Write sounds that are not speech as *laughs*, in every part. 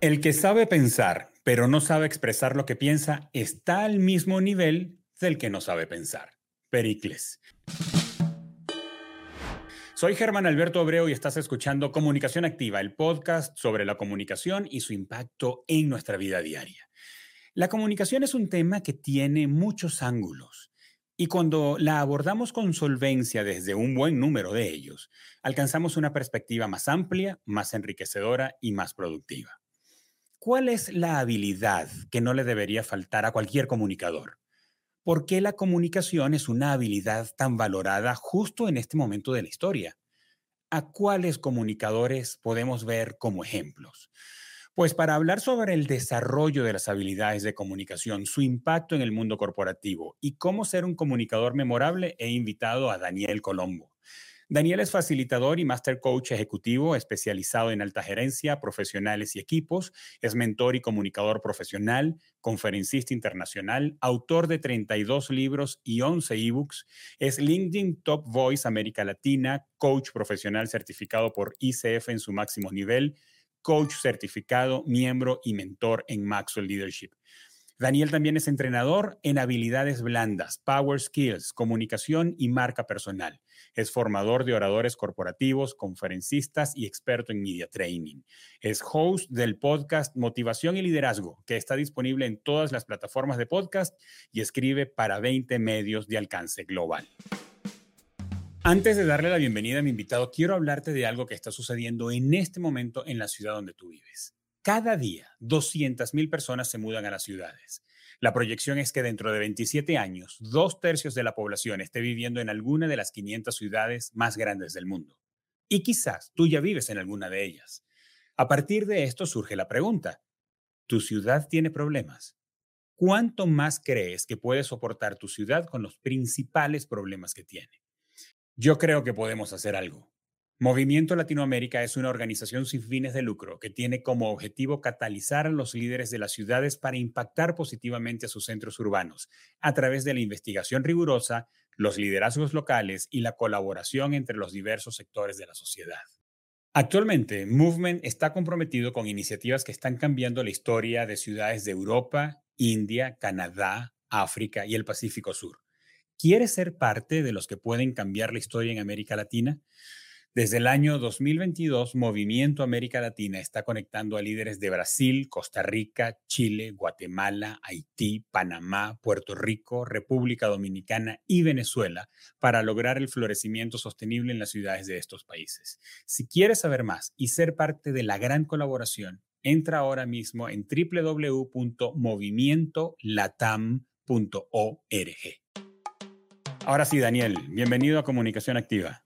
El que sabe pensar, pero no sabe expresar lo que piensa, está al mismo nivel del que no sabe pensar. Pericles. Soy Germán Alberto Obreo y estás escuchando Comunicación Activa, el podcast sobre la comunicación y su impacto en nuestra vida diaria. La comunicación es un tema que tiene muchos ángulos y cuando la abordamos con solvencia desde un buen número de ellos, alcanzamos una perspectiva más amplia, más enriquecedora y más productiva. ¿Cuál es la habilidad que no le debería faltar a cualquier comunicador? ¿Por qué la comunicación es una habilidad tan valorada justo en este momento de la historia? ¿A cuáles comunicadores podemos ver como ejemplos? Pues para hablar sobre el desarrollo de las habilidades de comunicación, su impacto en el mundo corporativo y cómo ser un comunicador memorable, he invitado a Daniel Colombo. Daniel es facilitador y master coach ejecutivo especializado en alta gerencia, profesionales y equipos. Es mentor y comunicador profesional, conferencista internacional, autor de 32 libros y 11 ebooks. Es LinkedIn Top Voice América Latina, coach profesional certificado por ICF en su máximo nivel, coach certificado, miembro y mentor en Maxwell Leadership. Daniel también es entrenador en habilidades blandas, power skills, comunicación y marca personal. Es formador de oradores corporativos, conferencistas y experto en media training. Es host del podcast Motivación y Liderazgo, que está disponible en todas las plataformas de podcast y escribe para 20 medios de alcance global. Antes de darle la bienvenida a mi invitado, quiero hablarte de algo que está sucediendo en este momento en la ciudad donde tú vives. Cada día, 200.000 personas se mudan a las ciudades. La proyección es que dentro de 27 años, dos tercios de la población esté viviendo en alguna de las 500 ciudades más grandes del mundo. Y quizás tú ya vives en alguna de ellas. A partir de esto surge la pregunta, ¿tu ciudad tiene problemas? ¿Cuánto más crees que puede soportar tu ciudad con los principales problemas que tiene? Yo creo que podemos hacer algo. Movimiento Latinoamérica es una organización sin fines de lucro que tiene como objetivo catalizar a los líderes de las ciudades para impactar positivamente a sus centros urbanos a través de la investigación rigurosa, los liderazgos locales y la colaboración entre los diversos sectores de la sociedad. Actualmente, Movement está comprometido con iniciativas que están cambiando la historia de ciudades de Europa, India, Canadá, África y el Pacífico Sur. ¿Quieres ser parte de los que pueden cambiar la historia en América Latina? Desde el año 2022, Movimiento América Latina está conectando a líderes de Brasil, Costa Rica, Chile, Guatemala, Haití, Panamá, Puerto Rico, República Dominicana y Venezuela para lograr el florecimiento sostenible en las ciudades de estos países. Si quieres saber más y ser parte de la gran colaboración, entra ahora mismo en www.movimientolatam.org. Ahora sí, Daniel, bienvenido a Comunicación Activa.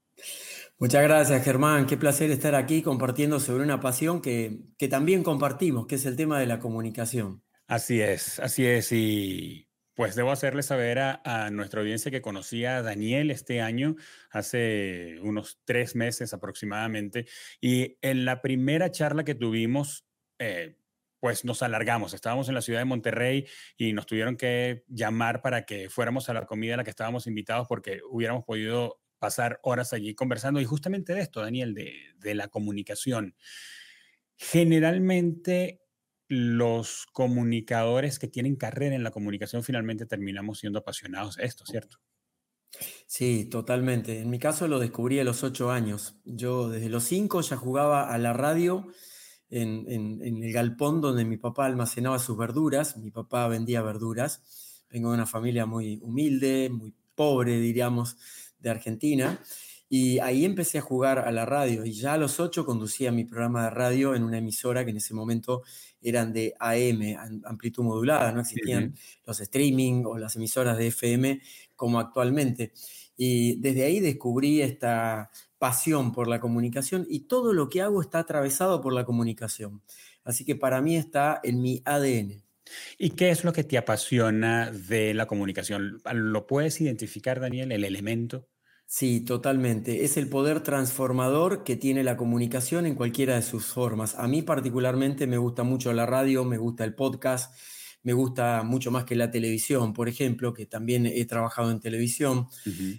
Muchas gracias, Germán. Qué placer estar aquí compartiendo sobre una pasión que, que también compartimos, que es el tema de la comunicación. Así es, así es. Y pues debo hacerle saber a, nuestra audiencia que conocí a Daniel este año, hace unos tres meses aproximadamente, y en la primera charla que tuvimos, eh, pues nos alargamos. Estábamos en la ciudad de Monterrey y nos tuvieron que llamar para que fuéramos a la comida a la que estábamos invitados porque hubiéramos podido pasar horas allí conversando y justamente de esto, Daniel, de, la comunicación. Generalmente los comunicadores que tienen carrera en la comunicación finalmente terminamos siendo apasionados de esto, ¿cierto? Sí, totalmente. En mi caso lo descubrí a los ocho años. Yo desde los cinco ya jugaba a la radio en, en, el galpón donde mi papá almacenaba sus verduras. Mi papá vendía verduras. Vengo de una familia muy humilde, muy pobre, diríamos de Argentina. Y ahí empecé a jugar a la radio y ya a los ocho conducía mi programa de radio en una emisora que en ese momento eran de AM, amplitud modulada, no existían los streaming o las emisoras de FM como actualmente. Y desde ahí descubrí esta pasión por la comunicación y todo lo que hago está atravesado por la comunicación. Así que para mí está en mi ADN. ¿Y qué es lo que te apasiona de la comunicación? ¿Lo puedes identificar, Daniel, el elemento? Sí, totalmente. Es el poder transformador que tiene la comunicación en cualquiera de sus formas. A mí particularmente me gusta mucho la radio, me gusta el podcast, me gusta mucho más que la televisión, por ejemplo, que también he trabajado en televisión.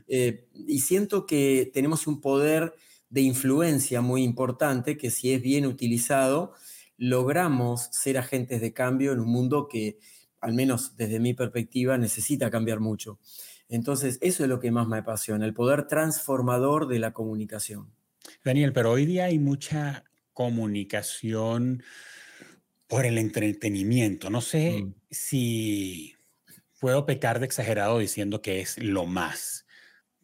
Eh, y siento que tenemos un poder de influencia muy importante que si es bien utilizado, logramos ser agentes de cambio en un mundo que, al menos desde mi perspectiva, necesita cambiar mucho. Entonces, eso es lo que más me apasiona, el poder transformador de la comunicación. Daniel, pero hoy día hay mucha comunicación por el entretenimiento. No sé mm. si puedo pecar de exagerado diciendo que es lo más.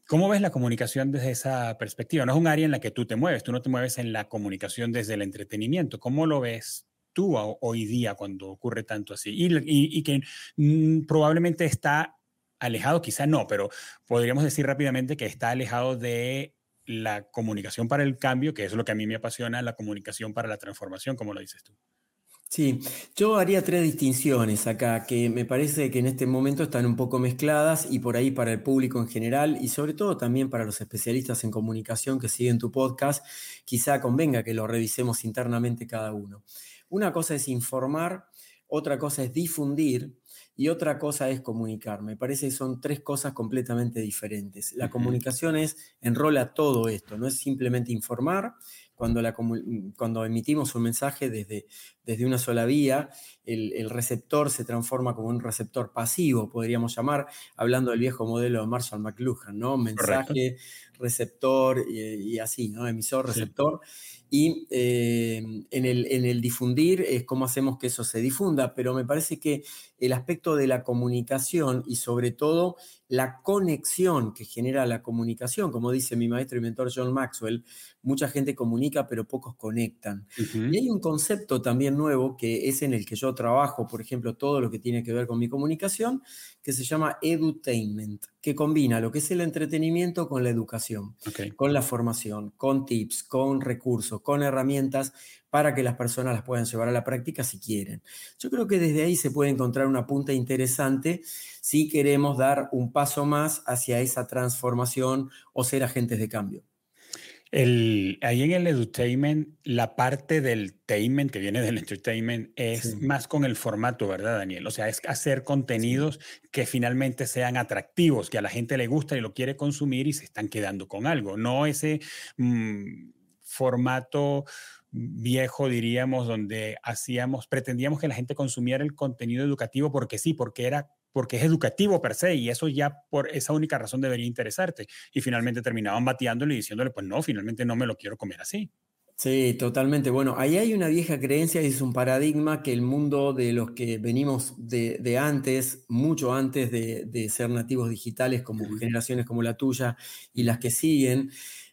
¿Cómo ves la comunicación desde esa perspectiva? No es un área en la que tú te mueves, tú no te mueves en la comunicación desde el entretenimiento. ¿Cómo lo ves tú hoy día cuando ocurre tanto así? Y, que mm, probablemente está alejado, quizá no, pero podríamos decir rápidamente que está alejado de la comunicación para el cambio, que es lo que a mí me apasiona, la comunicación para la transformación, como lo dices tú. Sí, yo haría tres distinciones acá que me parece que en este momento están un poco mezcladas y por ahí para el público en general y sobre todo también para los especialistas en comunicación que siguen tu podcast, quizá convenga que lo revisemos internamente cada uno. Una cosa es informar, otra cosa es difundir y otra cosa es comunicar. Me parece que son tres cosas completamente diferentes. La comunicación es, enrola todo esto, no es simplemente informar, cuando, la, cuando emitimos un mensaje desde, desde una sola vía, el, receptor se transforma como un receptor pasivo, podríamos llamar, hablando del viejo modelo de Marshall McLuhan, ¿no? Mensaje, receptor y, así, ¿no? Emisor, receptor. Y eh, en, el, en el difundir es cómo hacemos que eso se difunda, pero me parece que el aspecto de la comunicación y sobre todo la conexión que genera la comunicación, como dice mi maestro y mentor John Maxwell, mucha gente comunica pero pocos conectan. Y hay un concepto también nuevo que es en el que yo trabajo, por ejemplo, todo lo que tiene que ver con mi comunicación, que se llama edutainment, que combina lo que es el entretenimiento con la educación, con la formación, con tips, con recursos, con herramientas para que las personas las puedan llevar a la práctica si quieren. Yo creo que desde ahí se puede encontrar una punta interesante si queremos dar un paso más hacia esa transformación o ser agentes de cambio. El, ahí en el edutainment, la parte del tainment que viene del *laughs* entertainment es más con el formato, ¿verdad, Daniel? O sea, es hacer contenidos que finalmente sean atractivos, que a la gente le gusta y lo quiere consumir y se están quedando con algo, no ese mm, formato viejo, diríamos, donde hacíamos, pretendíamos que la gente consumiera el contenido educativo porque sí, porque era porque es educativo per se y eso ya por esa única razón debería interesarte. Y finalmente terminaban bateándole y diciéndole, pues no, finalmente no me lo quiero comer así. Sí, totalmente. Bueno, ahí hay una vieja creencia y es un paradigma que el mundo de los que venimos de, antes, mucho antes de, ser nativos digitales como generaciones como la tuya y las que siguen,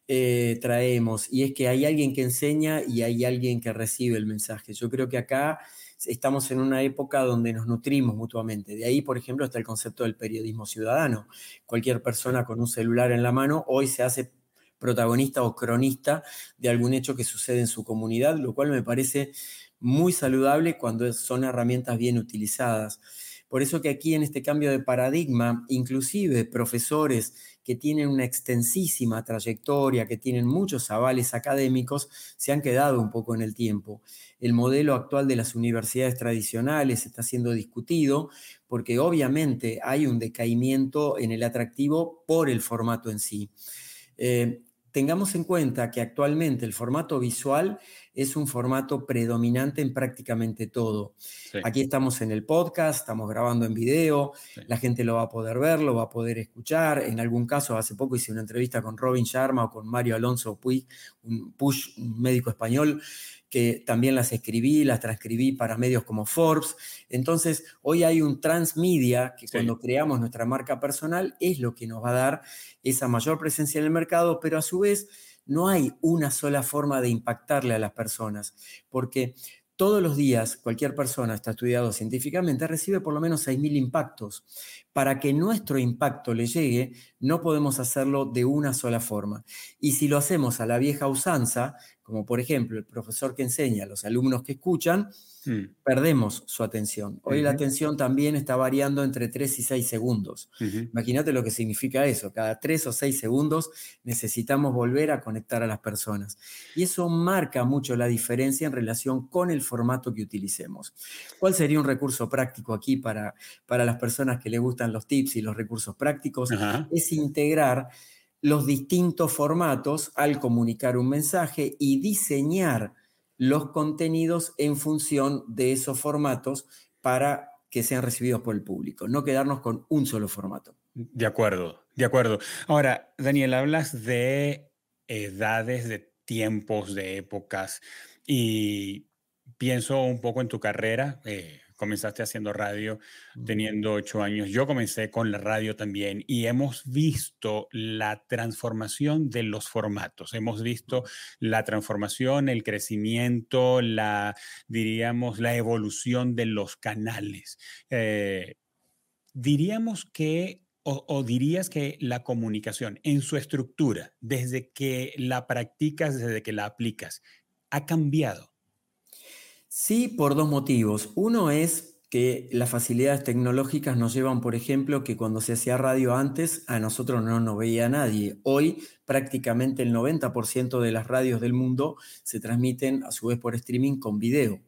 eh, traemos, y es que hay alguien que enseña y hay alguien que recibe el mensaje. Yo creo que acá estamos en una época donde nos nutrimos mutuamente. De ahí, por ejemplo, está el concepto del periodismo ciudadano. Cualquier persona con un celular en la mano hoy se hace protagonista o cronista de algún hecho que sucede en su comunidad, lo cual me parece muy saludable cuando son herramientas bien utilizadas. Por eso que aquí en este cambio de paradigma, inclusive profesores que tienen una extensísima trayectoria, que tienen muchos avales académicos, se han quedado un poco en el tiempo. El modelo actual de las universidades tradicionales está siendo discutido porque obviamente hay un decaimiento en el atractivo por el formato en sí. Eh, tengamos en cuenta que actualmente el formato visual es un formato predominante en prácticamente todo. Aquí estamos en el podcast, estamos grabando en video, la gente lo va a poder ver, lo va a poder escuchar. En algún caso, hace poco hice una entrevista con Robin Sharma o con Mario Alonso Puig, un Push, un médico español, que también las escribí, las transcribí para medios como Forbes. Entonces, hoy hay un transmedia que cuando creamos nuestra marca personal es lo que nos va a dar esa mayor presencia en el mercado, pero a su vez no hay una sola forma de impactarle a las personas, porque todos los días cualquier persona, está estudiado científicamente, recibe por lo menos 6.000 impactos. Para que nuestro impacto le llegue, no podemos hacerlo de una sola forma. Y si lo hacemos a la vieja usanza, como por ejemplo el profesor que enseña a los alumnos que escuchan, Mm. perdemos su atención. Hoy la atención también está variando entre 3 y 6 segundos. Imagínate lo que significa eso. Cada 3 o 6 segundos necesitamos volver a conectar a las personas. Y eso marca mucho la diferencia en relación con el formato que utilicemos. ¿Cuál sería un recurso práctico aquí para, para las personas que les gustan los tips y los recursos prácticos? Es integrar los distintos formatos al comunicar un mensaje y diseñar los contenidos en función de esos formatos para que sean recibidos por el público, no quedarnos con un solo formato. De acuerdo, de acuerdo. Ahora, Daniel, hablas de edades, de tiempos, de épocas, y pienso un poco en tu carrera. Eh, comenzaste haciendo radio teniendo ocho años. Yo comencé con la radio también y hemos visto la transformación de los formatos. Hemos visto la transformación, el crecimiento, la, diríamos, la evolución de los canales. Eh, diríamos que o, dirías que la comunicación en su estructura, desde que la practicas, desde que la aplicas, ha cambiado? Sí, por dos motivos. Uno es que las facilidades tecnológicas nos llevan, por ejemplo, que cuando se hacía radio antes, a nosotros no nos veía nadie. Hoy prácticamente el 90% de las radios del mundo se transmiten a su vez por streaming con video.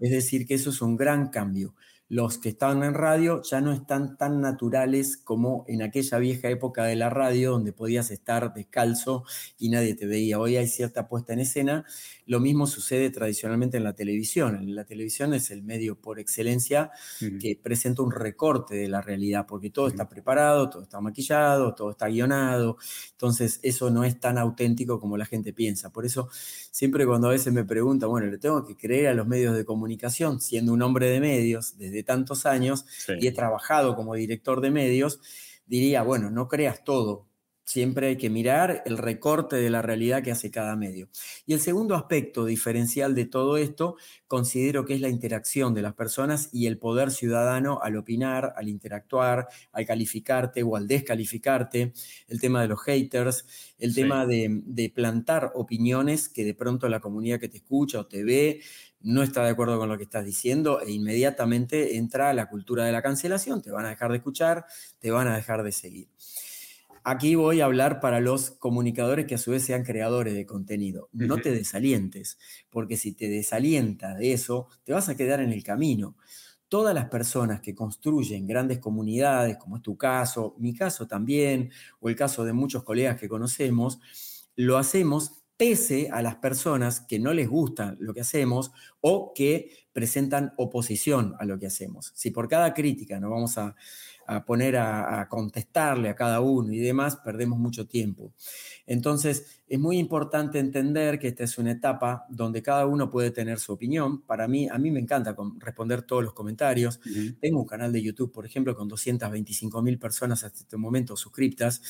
Es decir, que eso es un gran cambio los que estaban en radio ya no están tan naturales como en aquella vieja época de la radio donde podías estar descalzo y nadie te veía. Hoy hay cierta puesta en escena. Lo mismo sucede tradicionalmente en la televisión. La televisión es el medio por excelencia que presenta un recorte de la realidad porque todo está preparado, todo está maquillado, todo está guionado. Entonces eso no es tan auténtico como la gente piensa. Por eso siempre cuando a veces me preguntan, bueno, le tengo que creer a los medios de comunicación siendo un hombre de medios desde tantos años y he trabajado como director de medios, diría, bueno, no creas todo, Siempre hay que mirar el recorte de la realidad que hace cada medio. Y el segundo aspecto diferencial de todo esto, considero que es la interacción de las personas y el poder ciudadano al opinar, al interactuar, al calificarte o al descalificarte, el tema de los haters, el tema de, de plantar opiniones que de pronto la comunidad que te escucha o te ve no está de acuerdo con lo que estás diciendo e inmediatamente entra la cultura de la cancelación, te van a dejar de escuchar, te van a dejar de seguir. Aquí voy a hablar para los comunicadores que a su vez sean creadores de contenido. No te desalientes, porque si te desalienta de eso, te vas a quedar en el camino. Todas las personas que construyen grandes comunidades, como es tu caso, mi caso también, o el caso de muchos colegas que conocemos, lo hacemos pese a las personas que no les gusta lo que hacemos o que presentan oposición a lo que hacemos. Si por cada crítica nos vamos a, poner a, contestarle a cada uno y demás, perdemos mucho tiempo. Entonces, es muy importante entender que esta es una etapa donde cada uno puede tener su opinión. Para mí, a mí me encanta responder todos los comentarios. Tengo un canal de YouTube, por ejemplo, con 225 mil personas hasta este momento suscriptas.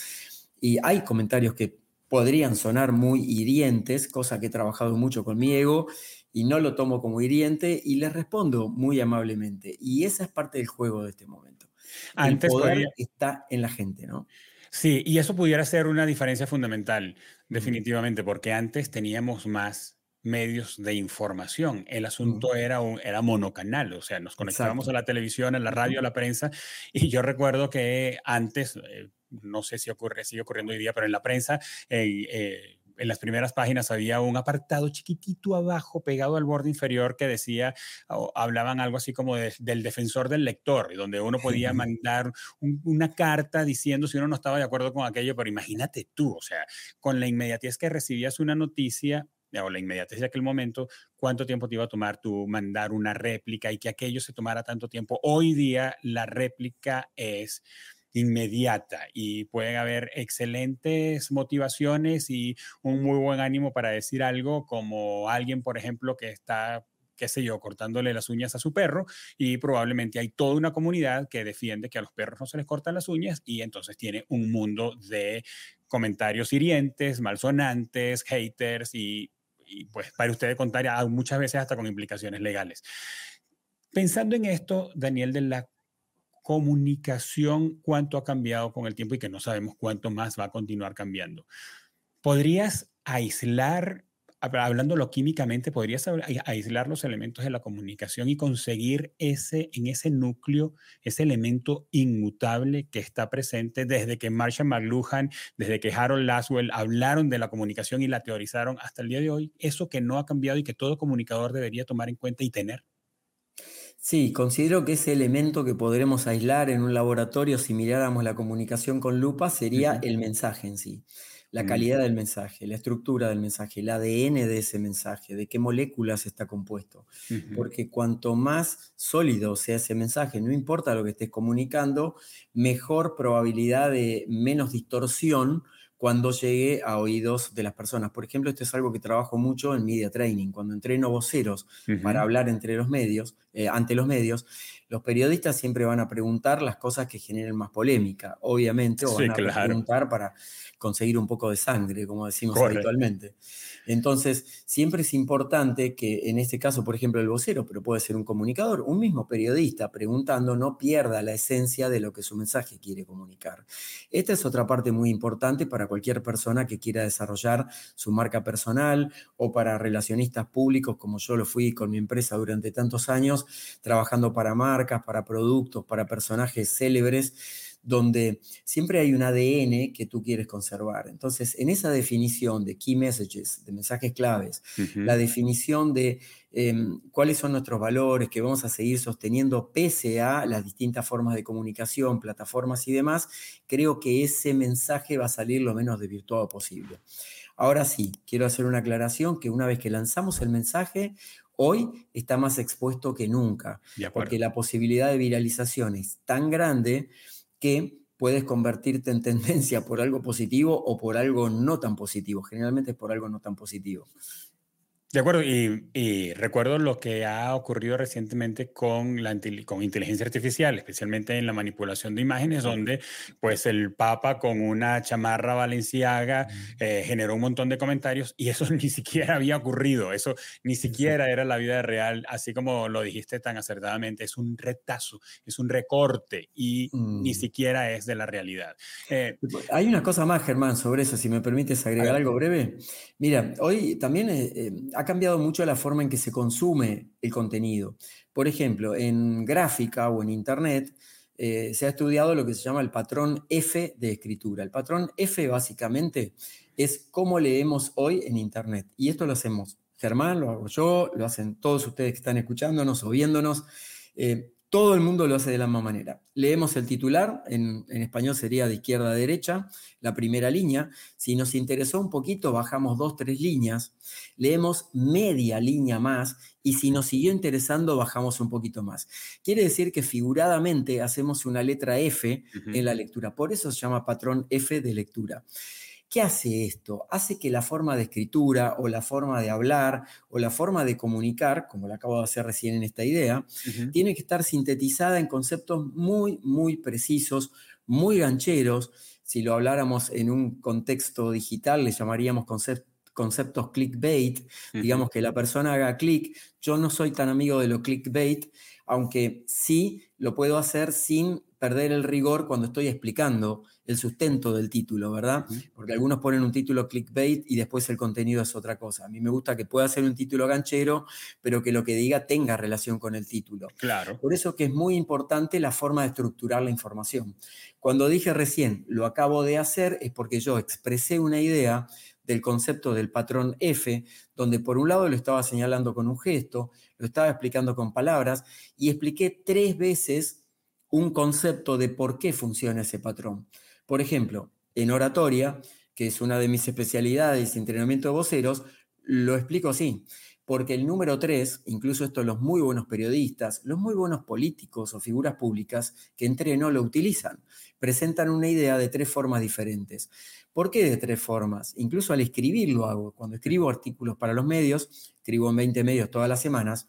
Y hay comentarios que podrían sonar muy hirientes, cosa que he trabajado mucho con mi ego y no lo tomo como hiriente y les respondo muy amablemente. Y esa es parte del juego de este momento. Antes El poder está en la gente, ¿no? Sí, y eso pudiera ser una diferencia fundamental, definitivamente, porque antes teníamos más medios de información. El asunto era, un, era monocanal, o sea, nos conectábamos a la televisión, a la radio, a la prensa, y yo recuerdo que antes, eh, no sé si ocurre, sigue ocurriendo hoy día, pero en la prensa, eh, en las primeras páginas había un apartado chiquitito abajo, pegado al borde inferior, que decía, o hablaban algo así como del defensor del lector, donde uno podía mandar una carta diciendo si uno no estaba de acuerdo con aquello, pero imagínate tú, o sea, con la inmediatez que recibías una noticia, o la inmediatez de aquel momento, cuánto tiempo te iba a tomar tú mandar una réplica y que aquello se tomara tanto tiempo. Hoy día la réplica es inmediata y pueden haber excelentes motivaciones y un muy buen ánimo para decir algo como alguien, por ejemplo, que está qué sé yo, cortándole las uñas a su perro y probablemente hay toda una comunidad que defiende que a los perros no se les cortan las uñas y entonces tiene un mundo de comentarios hirientes, malsonantes, haters y, pues para ustedes contar muchas veces hasta con implicaciones legales. Pensando en esto, Daniel, de la comunicación, cuánto ha cambiado con el tiempo y que no sabemos cuánto más va a continuar cambiando. ¿Podrías aislar, hablándolo químicamente, podrías aislar los elementos de la comunicación y conseguir ese, en ese núcleo, ese elemento inmutable que está presente desde que Marshall McLuhan, desde que Harold Laswell hablaron de la comunicación y la teorizaron hasta el día de hoy, eso que no ha cambiado y que todo comunicador debería tomar en cuenta y tener? Sí, considero que ese elemento que podremos aislar en un laboratorio si miráramos la comunicación con lupa sería el mensaje en sí. la calidad del mensaje, la estructura del mensaje, el ADN de ese mensaje, de qué moléculas está compuesto. Porque cuanto más sólido sea ese mensaje, no importa lo que estés comunicando, mejor probabilidad de menos distorsión cuando llegue a oídos de las personas. Por ejemplo, esto es algo que trabajo mucho en media training. Cuando entreno voceros para hablar entre los medios, eh, ante los medios, los periodistas siempre van a preguntar las cosas que generen más polémica, obviamente, o van a preguntar para conseguir un poco de sangre, como decimos habitualmente. Entonces, siempre es importante que en este caso, por ejemplo, el vocero, pero puede ser un comunicador, un mismo periodista preguntando, no pierda la esencia de lo que su mensaje quiere comunicar. Esta es otra parte muy importante para cualquier persona que quiera desarrollar su marca personal o para relacionistas públicos, como yo lo fui con mi empresa durante tantos años, trabajando para marcas, para productos, para personajes célebres donde siempre hay un ADN que tú quieres conservar. Entonces, en esa definición de key messages, de mensajes claves, la definición de em, cuáles son nuestros valores que vamos a seguir sosteniendo pese a las distintas formas de comunicación, plataformas y demás, creo que ese mensaje va a salir lo menos desvirtuado posible. Ahora sí, quiero hacer una aclaración que una vez que lanzamos el mensaje, hoy está más expuesto que nunca, porque la posibilidad de viralización es tan grande que puedes convertirte en tendencia por algo positivo o por algo no tan positivo. Generalmente es por algo no tan positivo. De acuerdo, y, recuerdo lo que ha ocurrido recientemente con, la, con inteligencia artificial, especialmente en la manipulación de imágenes, donde pues el Papa con una chamarra valenciaga eh, generó un montón de comentarios y eso *laughs* ni siquiera había ocurrido, eso ni siquiera era la vida real, así como lo dijiste tan acertadamente, es un retazo, es un recorte y ni mm. siquiera es de la realidad. Eh, Hay una cosa más, Germán, sobre eso, si me permites agregar algo breve. Mira, hoy también... Eh, ha cambiado mucho la forma en que se consume el contenido. Por ejemplo, en gráfica o en Internet eh, se ha estudiado lo que se llama el patrón F de escritura. El patrón F básicamente es cómo leemos hoy en Internet. Y esto lo hacemos Germán, lo hago yo, lo hacen todos ustedes que están escuchándonos o viéndonos. Eh, todo el mundo lo hace de la misma manera. Leemos el titular, en, español sería de izquierda a derecha, la primera línea. Si nos interesó un poquito, bajamos dos, tres líneas. Leemos media línea más y si nos siguió interesando, bajamos un poquito más. Quiere decir que figuradamente hacemos una letra F en la lectura. Por eso se llama patrón F de lectura. ¿Qué hace esto? Hace que la forma de escritura o la forma de hablar o la forma de comunicar, como lo acabo de hacer recién en esta idea, tiene que estar sintetizada en conceptos muy, muy precisos, muy gancheros. Si lo habláramos en un contexto digital, le llamaríamos conceptos clickbait, digamos que la persona haga clic. Yo no soy tan amigo de lo clickbait, aunque sí lo puedo hacer sin perder el rigor cuando estoy explicando el sustento del título, ¿verdad? Porque algunos ponen un título clickbait y después el contenido es otra cosa. A mí me gusta que pueda ser un título ganchero, pero que lo que diga tenga relación con el título. Claro. Por eso que es muy importante la forma de estructurar la información. Cuando dije recién, lo acabo de hacer, es porque yo expresé una idea del concepto del patrón F, donde por un lado lo estaba señalando con un gesto, lo estaba explicando con palabras y expliqué tres veces un concepto de por qué funciona ese patrón. Por ejemplo, en oratoria, que es una de mis especialidades, entrenamiento de voceros, lo explico así, porque el número tres, incluso esto los muy buenos periodistas, los muy buenos políticos o figuras públicas que entreno lo utilizan, presentan una idea de tres formas diferentes. ¿Por qué de tres formas? Incluso al escribir lo hago. Cuando escribo artículos para los medios, escribo en 20 medios todas las semanas,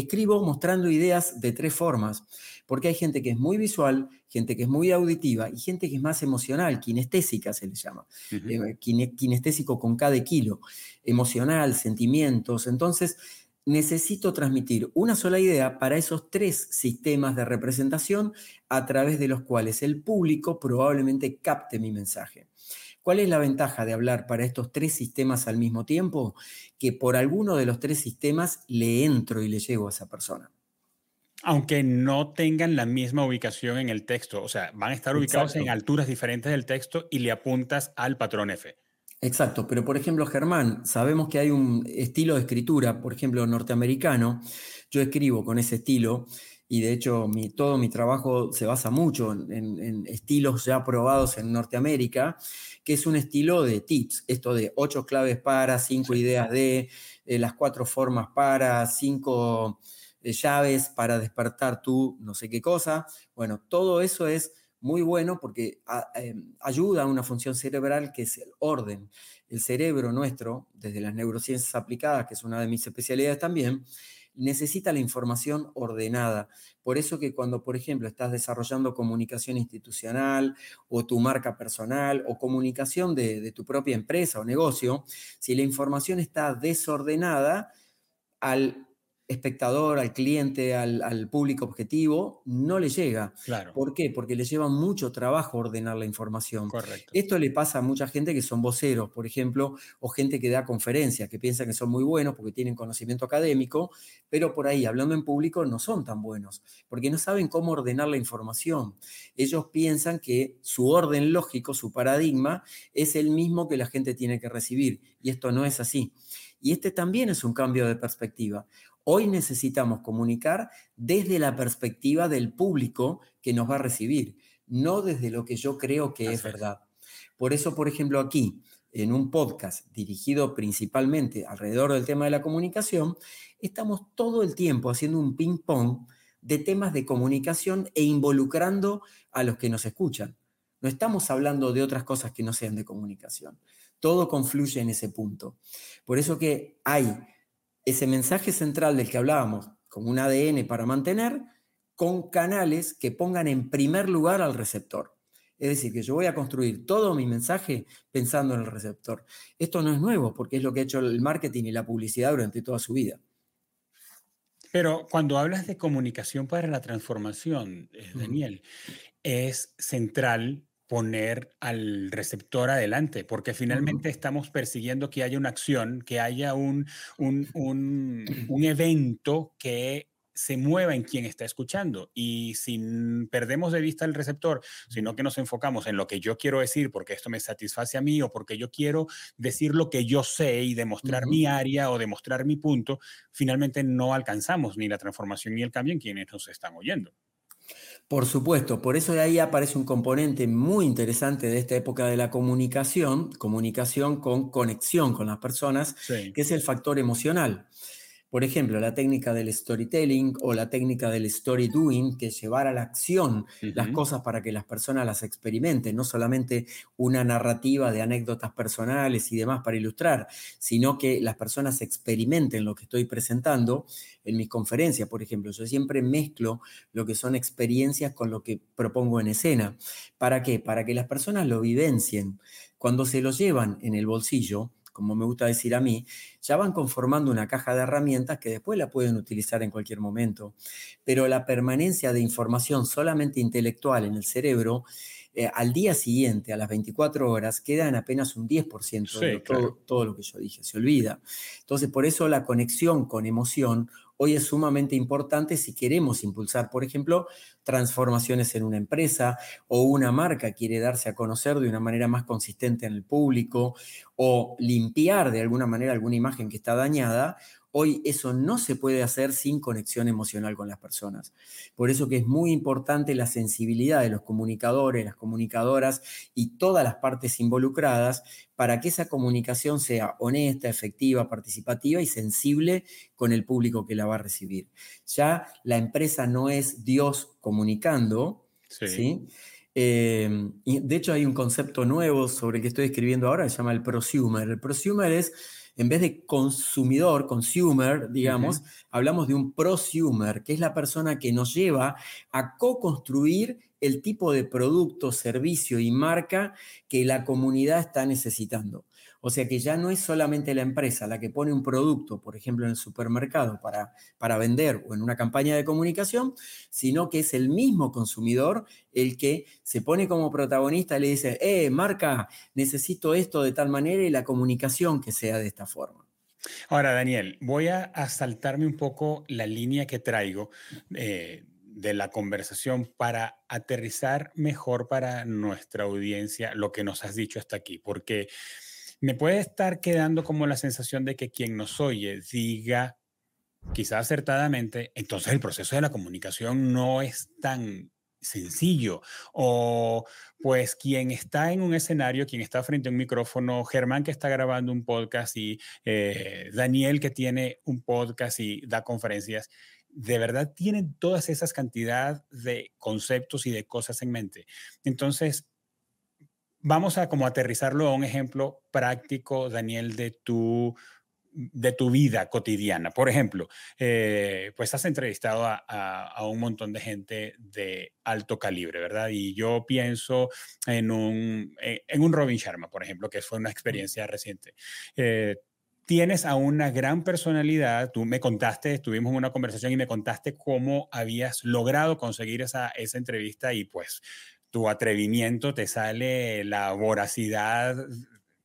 escribo mostrando ideas de tres formas, porque hay gente que es muy visual, gente que es muy auditiva y gente que es más emocional, kinestésica se le llama, eh, kinestésico con cada kilo, emocional, sentimientos. Entonces, necesito transmitir una sola idea para esos tres sistemas de representación a través de los cuales el público probablemente capte mi mensaje. ¿Cuál es la ventaja de hablar para estos tres sistemas al mismo tiempo? Que por alguno de los tres sistemas le entro y le llego a esa persona. Aunque no tengan la misma ubicación en el texto, o sea, van a estar ubicados en alturas diferentes del texto y le apuntas al patrón F. Exacto, pero por ejemplo, Germán, sabemos que hay un estilo de escritura, por ejemplo, norteamericano. Yo escribo con ese estilo y de hecho mi, todo mi trabajo se basa mucho en, estilos ya probados en Norteamérica, que es un estilo de tips, esto de ocho claves para, cinco ideas de, eh, las cuatro formas para, cinco eh, llaves para despertar tú no sé qué cosa. Bueno, todo eso es muy bueno porque em, ayuda a una función cerebral que es el orden. El cerebro nuestro, desde las neurociencias aplicadas, que es una de mis especialidades también, necesita la información ordenada. Por eso que cuando, por ejemplo, estás desarrollando comunicación institucional o tu marca personal o comunicación de, de tu propia empresa o negocio, si la información está desordenada, al espectador, al cliente, al, público objetivo, no le llega. Claro. ¿Por qué? Porque le lleva mucho trabajo ordenar la información. Correcto. Esto le pasa a mucha gente que son voceros, por ejemplo, o gente que da conferencias, que piensan que son muy buenos porque tienen conocimiento académico, pero por ahí, hablando en público, no son tan buenos, porque no saben cómo ordenar la información. Ellos piensan que su orden lógico, su paradigma, es el mismo que la gente tiene que recibir, y esto no es así. Y este también es un cambio de perspectiva. Hoy necesitamos comunicar desde la perspectiva del público que nos va a recibir, no desde lo que yo creo que es verdad. Por eso, por ejemplo, aquí, en un podcast dirigido principalmente alrededor del tema de la comunicación, estamos todo el tiempo haciendo un ping-pong de temas de comunicación e involucrando a los que nos escuchan. No estamos hablando de otras cosas que no sean de comunicación. Todo confluye en ese punto. Por eso que hay ese mensaje central del que hablábamos, como un ADN para mantener, con canales que pongan en primer lugar al receptor. Es decir, que yo voy a construir todo mi mensaje pensando en el receptor. Esto no es nuevo, porque es lo que ha hecho el marketing y la publicidad durante toda su vida. Pero cuando hablas de comunicación para la transformación, eh, Daniel, es central poner al receptor adelante, porque finalmente estamos persiguiendo que haya una acción, que haya un, un, un, *clears throat* evento que se mueva en quien está escuchando. Y si perdemos de vista el receptor, sino que nos enfocamos en lo que yo quiero decir, porque esto me satisface a mí o porque yo quiero decir lo que yo sé y demostrar mi área o demostrar mi punto, finalmente no alcanzamos ni la transformación ni el cambio en quienes nos están oyendo. Por supuesto, por eso de ahí aparece un componente muy interesante de esta época de la comunicación, comunicación con conexión con las personas, que es el factor emocional. Por ejemplo, la técnica del storytelling o la técnica del story doing, que es llevar a la acción las cosas para que las personas las experimenten, no solamente una narrativa de anécdotas personales y demás para ilustrar, sino que las personas experimenten lo que estoy presentando en mis conferencias, por ejemplo. Yo siempre mezclo lo que son experiencias con lo que propongo en escena. ¿Para qué? Para que las personas lo vivencien. Cuando se lo llevan en el bolsillo, como me gusta decir a mí, ya van conformando una caja de herramientas que después la pueden utilizar en cualquier momento. Pero la permanencia de información solamente intelectual en el cerebro, eh, al día siguiente, a las 24 horas, queda en apenas un 10% de todo, todo lo que yo dije, se olvida. Entonces, por eso la conexión con emoción hoy es sumamente importante si queremos impulsar, por ejemplo, transformaciones en una empresa o una marca quiere darse a conocer de una manera más consistente en el público o limpiar de alguna manera alguna imagen que está dañada Hoy eso no se puede hacer sin conexión emocional con las personas. Por eso que es muy importante la sensibilidad de los comunicadores, las comunicadoras y todas las partes involucradas para que esa comunicación sea honesta, efectiva, participativa y sensible con el público que la va a recibir. Ya la empresa no es Dios comunicando, ¿sí? Eh, de hecho, hay un concepto nuevo sobre el que estoy escribiendo ahora, se llama el prosumer. El prosumer es en vez de consumidor, consumer, digamos, hablamos de un prosumer, que es la persona que nos lleva a co-construir el tipo de producto, servicio y marca que la comunidad está necesitando. O sea que ya no es solamente la empresa la que pone un producto, por ejemplo, en el supermercado para, para vender o en una campaña de comunicación, sino que es el mismo consumidor el que se pone como protagonista y le dice, eh, marca, necesito esto de tal manera y la comunicación que sea de esta forma. Ahora, Daniel, voy a, saltarme un poco la línea que traigo. Eh, de la conversación para aterrizar mejor para nuestra audiencia lo que nos has dicho hasta aquí, porque me puede estar quedando como la sensación de que quien nos oye diga, quizá acertadamente, entonces el proceso de la comunicación no es tan sencillo. O pues quien está en un escenario, quien está frente a un micrófono, Germán que está grabando un podcast y eh, Daniel que tiene un podcast y da conferencias, de verdad tienen todas esas cantidad de conceptos y de cosas en mente. Entonces, vamos a como aterrizarlo a un ejemplo práctico, Daniel, de tu de tu vida cotidiana. Por ejemplo, eh, pues has entrevistado a, un montón de gente de alto calibre, ¿verdad? Y yo pienso en un, eh, en un Robin Sharma, por ejemplo, que fue una experiencia reciente. Eh, tienes a una gran personalidad, tú me contaste, tuvimos una conversación y me contaste cómo habías logrado conseguir esa, esa entrevista y pues tu atrevimiento te sale la voracidad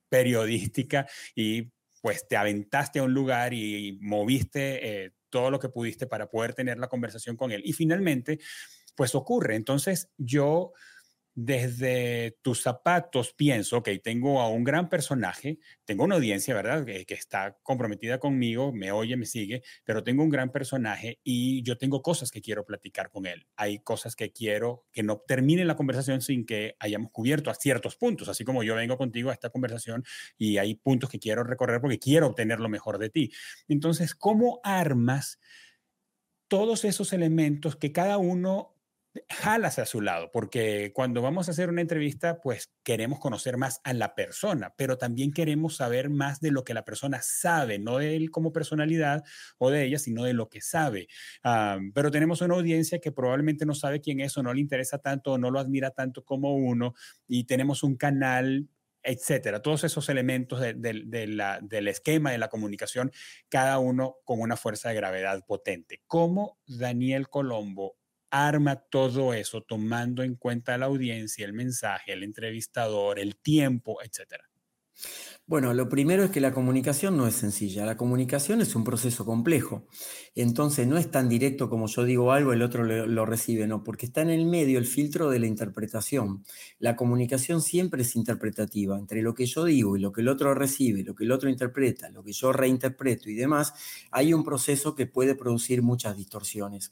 periodística y pues te aventaste a un lugar y moviste eh, todo lo que pudiste para poder tener la conversación con él. Y finalmente, pues ocurre. Entonces yo desde tus zapatos pienso, que tengo a un gran personaje, tengo una audiencia, ¿verdad? Que, está comprometida conmigo, me oye, me sigue, pero tengo un gran personaje y yo tengo cosas que quiero platicar con él. Hay cosas que quiero que no termine la conversación sin que hayamos cubierto a ciertos puntos, así como yo vengo contigo a esta conversación y hay puntos que quiero recorrer porque quiero obtener lo mejor de ti. Entonces, ¿cómo armas? todos esos elementos que cada uno jalas a su lado, porque cuando vamos a hacer una entrevista, pues queremos conocer más a la persona, pero también queremos saber más de lo que la persona sabe, no de él como personalidad o de ella, sino de lo que sabe. pero tenemos una audiencia que probablemente no sabe quién es o no le interesa tanto o no lo admira tanto como uno y tenemos un canal etcétera, todos esos elementos del esquema de la comunicación, cada uno con una fuerza de gravedad potente. ¿Cómo Daniel Colombo arma todo eso tomando en cuenta la audiencia, el mensaje, el entrevistador, el tiempo, etcétera? Bueno, lo primero es que la comunicación no es sencilla. La comunicación es un proceso complejo. Entonces no es tan directo como yo digo algo, el otro lo, recibe, no, porque está en el medio el filtro de la interpretación. La comunicación siempre es interpretativa. Entre lo que yo digo y lo que el otro recibe, lo que el otro interpreta, lo que yo reinterpreto y demás, hay un proceso que puede producir muchas distorsiones.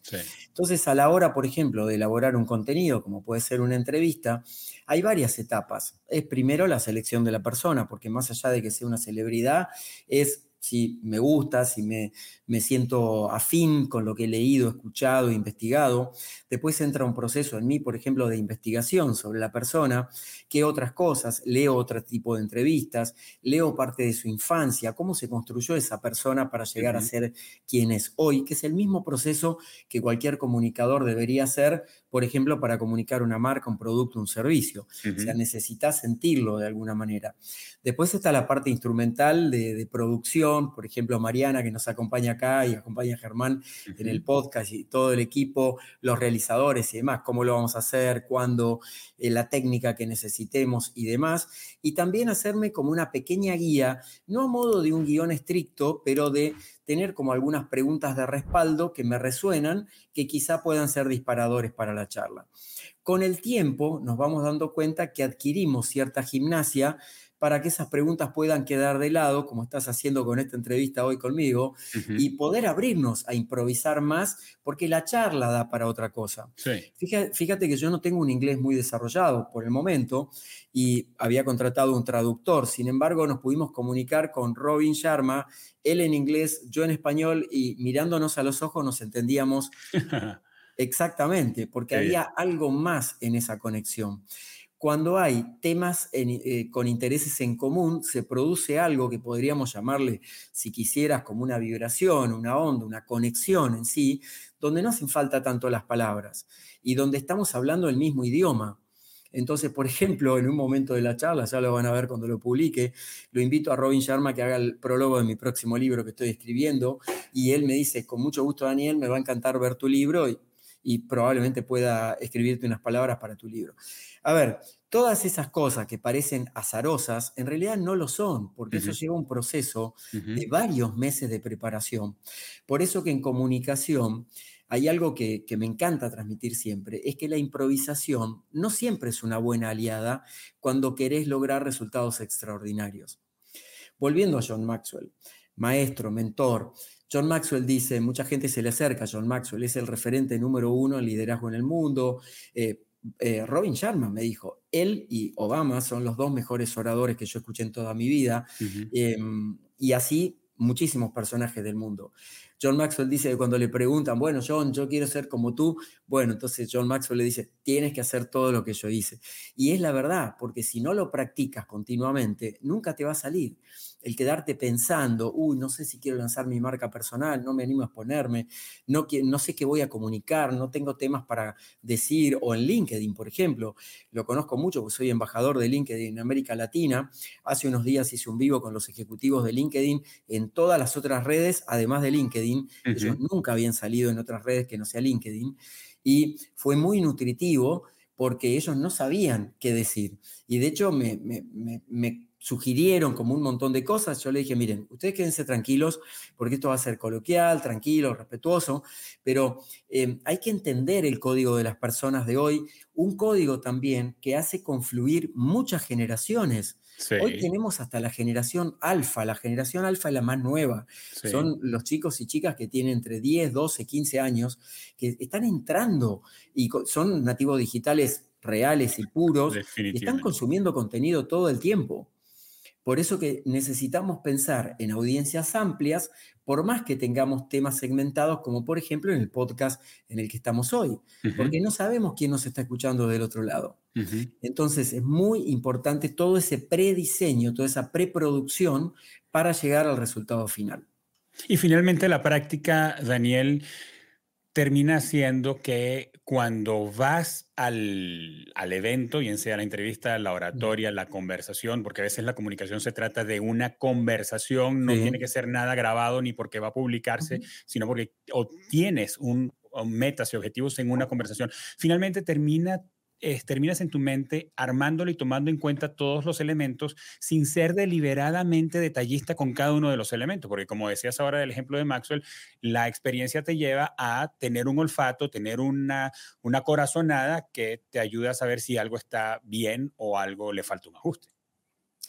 Entonces, a la hora, por ejemplo, de elaborar un contenido, como puede ser una entrevista, hay varias etapas. Es primero la selección de la persona, porque más allá de que sea una celebridad, es si me gusta, si me, me, siento afín con lo que he leído, escuchado, investigado. Después entra un proceso en mí, por ejemplo, de investigación sobre la persona, qué otras cosas, leo otro tipo de entrevistas, leo parte de su infancia, cómo se construyó esa persona para llegar a ser quien es hoy, que es el mismo proceso que cualquier comunicador debería hacer, por ejemplo, para comunicar una marca, un producto, un servicio. O sea, necesitas sentirlo de alguna manera. Después está la parte instrumental de, producción, por ejemplo, Mariana, que nos acompaña acá y acompaña a Germán en el podcast y todo el equipo, los realizadores y demás, cómo lo vamos a hacer, cuándo, eh, la técnica que necesitemos y demás. Y también hacerme como una pequeña guía, no a modo de un guion estricto, pero de tener como algunas preguntas de respaldo que me resuenan, que quizá puedan ser disparadores para la charla. Con el tiempo nos vamos dando cuenta que adquirimos cierta gimnasia para que esas preguntas puedan quedar de lado, como estás haciendo con esta entrevista hoy conmigo, y poder abrirnos a improvisar más, porque la charla da para otra cosa. Fíjate, que yo no tengo un inglés muy desarrollado por el momento y había contratado un traductor, sin embargo nos pudimos comunicar con Robin Sharma, él en inglés, yo en español, y mirándonos a los ojos nos entendíamos. *laughs* Exactamente, porque había algo más en esa conexión. Cuando hay temas eh, con intereses en común, se produce algo que podríamos llamarle, si quisieras, como una vibración, una onda, una conexión en sí, donde no hacen falta tanto las palabras y donde estamos hablando el mismo idioma. Entonces, por *laughs* ejemplo, en un momento de la charla, ya lo van a ver cuando lo publique, lo invito a Robin Sharma que haga el prólogo de mi próximo libro que estoy escribiendo y él me dice, con mucho gusto Daniel, me va a encantar ver tu libro y, y probablemente pueda escribirte unas palabras para tu libro. A ver, todas esas cosas que parecen azarosas, en realidad no lo son, porque eso lleva un proceso de varios meses de preparación. Por eso que en comunicación hay algo que, que, me encanta transmitir siempre, es que la improvisación no siempre es una buena aliada cuando querés lograr resultados extraordinarios. Volviendo a John Maxwell. maestro, mentor. John Maxwell dice, mucha gente se le acerca a John Maxwell, es el referente número uno en liderazgo en el mundo. Eh, eh, Robin Sharma me dijo, él y Obama son los dos mejores oradores que yo escuché en toda mi vida. Em, y así muchísimos personajes del mundo. John Maxwell dice que cuando le preguntan, bueno, John, yo quiero ser como tú, bueno, entonces John Maxwell le dice, tienes que hacer todo lo que yo hice. Y es la verdad, porque si no lo practicas continuamente, nunca te va a salir el quedarte pensando, uy, no sé si quiero lanzar mi marca personal, no me animo a exponerme, no, no sé qué voy a comunicar, no tengo temas para decir, o en LinkedIn, por ejemplo, lo conozco mucho porque soy embajador de LinkedIn en América Latina, hace unos días hice un vivo con los ejecutivos de LinkedIn en todas las otras redes, además de LinkedIn, ellos nunca habían salido en otras redes que no sea LinkedIn, y fue muy nutritivo porque ellos no sabían qué decir. Y de hecho me, me, me sugirieron como un montón de cosas, yo le dije, miren, ustedes quédense tranquilos porque esto va a ser coloquial, tranquilo, respetuoso, pero eh, hay que entender el código de las personas de hoy, un código también que hace confluir muchas generaciones. Hoy tenemos hasta la generación alfa, la generación alfa es la más nueva. Son los chicos y chicas que tienen entre 10, 12, 15 años, que están entrando y son nativos digitales reales y puros, y están consumiendo contenido todo el tiempo. Por eso que necesitamos pensar en audiencias amplias, por más que tengamos temas segmentados, como por ejemplo en el podcast en el que estamos hoy, porque no sabemos quién nos está escuchando del otro lado. Entonces es muy importante todo ese prediseño, toda esa preproducción para llegar al resultado final. Y finalmente la práctica, Daniel, termina siendo que cuando vas al, evento, bien sea la entrevista, la oratoria, la conversación, porque a veces la comunicación se trata de una conversación, no tiene que ser nada grabado ni porque va a publicarse, sino porque obtienes un, metas y objetivos en una conversación. Finalmente termina terminas en tu mente armándolo y tomando en cuenta todos los elementos sin ser deliberadamente detallista con cada uno de los elementos, porque como decías ahora del ejemplo de Maxwell, la experiencia te lleva a tener un olfato, tener una, una corazonada que te ayuda a saber si algo está bien o algo le falta un ajuste.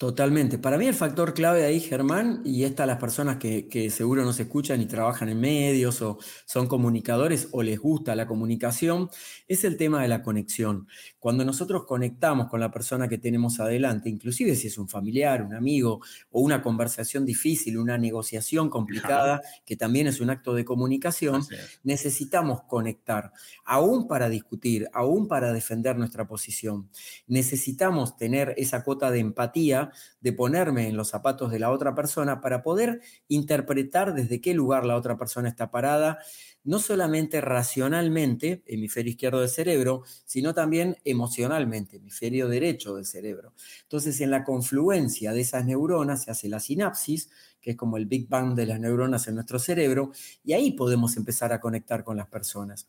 Totalmente. Para mí el factor clave ahí, Germán, y estas las personas que, que, seguro nos escuchan y trabajan en medios o son comunicadores o les gusta la comunicación, es el tema de la conexión. Cuando nosotros conectamos con la persona que tenemos adelante, inclusive si es un familiar, un amigo o una conversación difícil, una negociación complicada, que también es un acto de comunicación, necesitamos conectar, aún para discutir, aún para defender nuestra posición. Necesitamos tener esa cuota de empatía de ponerme en los zapatos de la otra persona para poder interpretar desde qué lugar la otra persona está parada, no solamente racionalmente, hemisferio izquierdo del cerebro, sino también emocionalmente, hemisferio derecho del cerebro. Entonces, en la confluencia de esas neuronas se hace la sinapsis, que es como el Big Bang de las neuronas en nuestro cerebro, y ahí podemos empezar a conectar con las personas.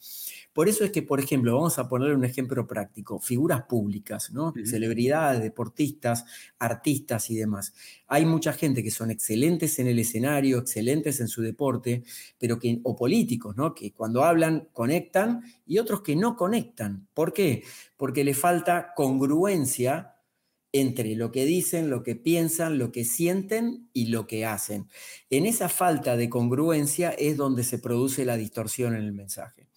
Por eso es que, por ejemplo, vamos a poner un ejemplo práctico, figuras públicas, ¿no? Celebridades, deportistas, artistas y demás. Hay mucha gente que son excelentes en el escenario, excelentes en su deporte, pero que, o políticos, ¿no? Que cuando hablan conectan y otros que no conectan. ¿Por qué? Porque le falta congruencia entre lo que dicen, lo que piensan, lo que sienten y lo que hacen. En esa falta de congruencia es donde se produce la distorsión en el mensaje.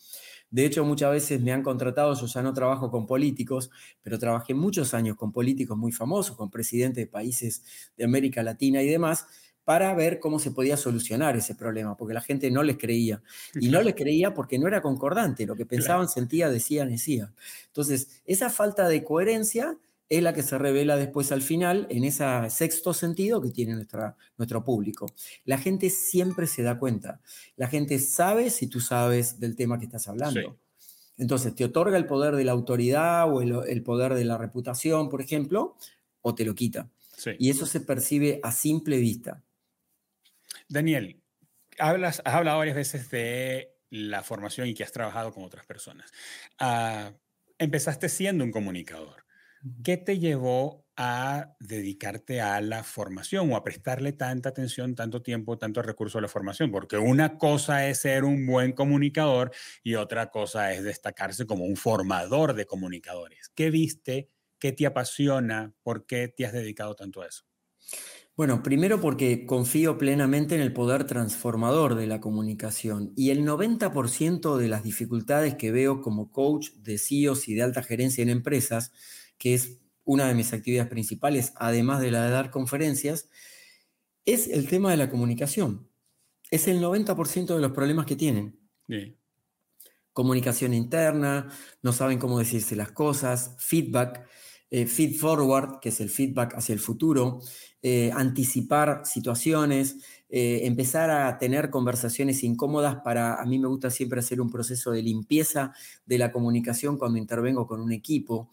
De hecho, muchas veces me han contratado, yo ya no trabajo con políticos, pero trabajé muchos años con políticos muy famosos, con presidentes de países de América Latina y demás, para ver cómo se podía solucionar ese problema, porque la gente no les creía. Y no les creía porque no era concordante, lo que pensaban, sentían, decían, decían. Entonces, esa falta de coherencia es la que se revela después al final en ese sexto sentido que tiene nuestra, nuestro público. La gente siempre se da cuenta. La gente sabe si tú sabes del tema que estás hablando. Entonces, te otorga el poder de la autoridad o el, poder de la reputación, por ejemplo, o te lo quita. Y eso se percibe a simple vista. Daniel, hablas, has hablado varias veces de la formación y que has trabajado con otras personas. Ah, empezaste siendo un comunicador. ¿Qué te llevó a dedicarte a la formación o a prestarle tanta atención, tanto tiempo, tanto recurso a la formación? Porque una cosa es ser un buen comunicador y otra cosa es destacarse como un formador de comunicadores. ¿Qué viste? ¿Qué te apasiona? ¿Por qué te has dedicado tanto a eso? Bueno, primero porque confío plenamente en el poder transformador de la comunicación y el 90% de las dificultades que veo como coach de CEOs y de alta gerencia en empresas, que es una de mis actividades principales, además de la de dar conferencias, es el tema de la comunicación. Es el 90% de los problemas que tienen. Comunicación interna, no saben cómo decirse las cosas, feedback, eh, feed forward, que es el feedback hacia el futuro, eh, anticipar situaciones, eh, empezar a tener conversaciones incómodas para, a mí me gusta siempre hacer un proceso de limpieza de la comunicación cuando intervengo con un equipo.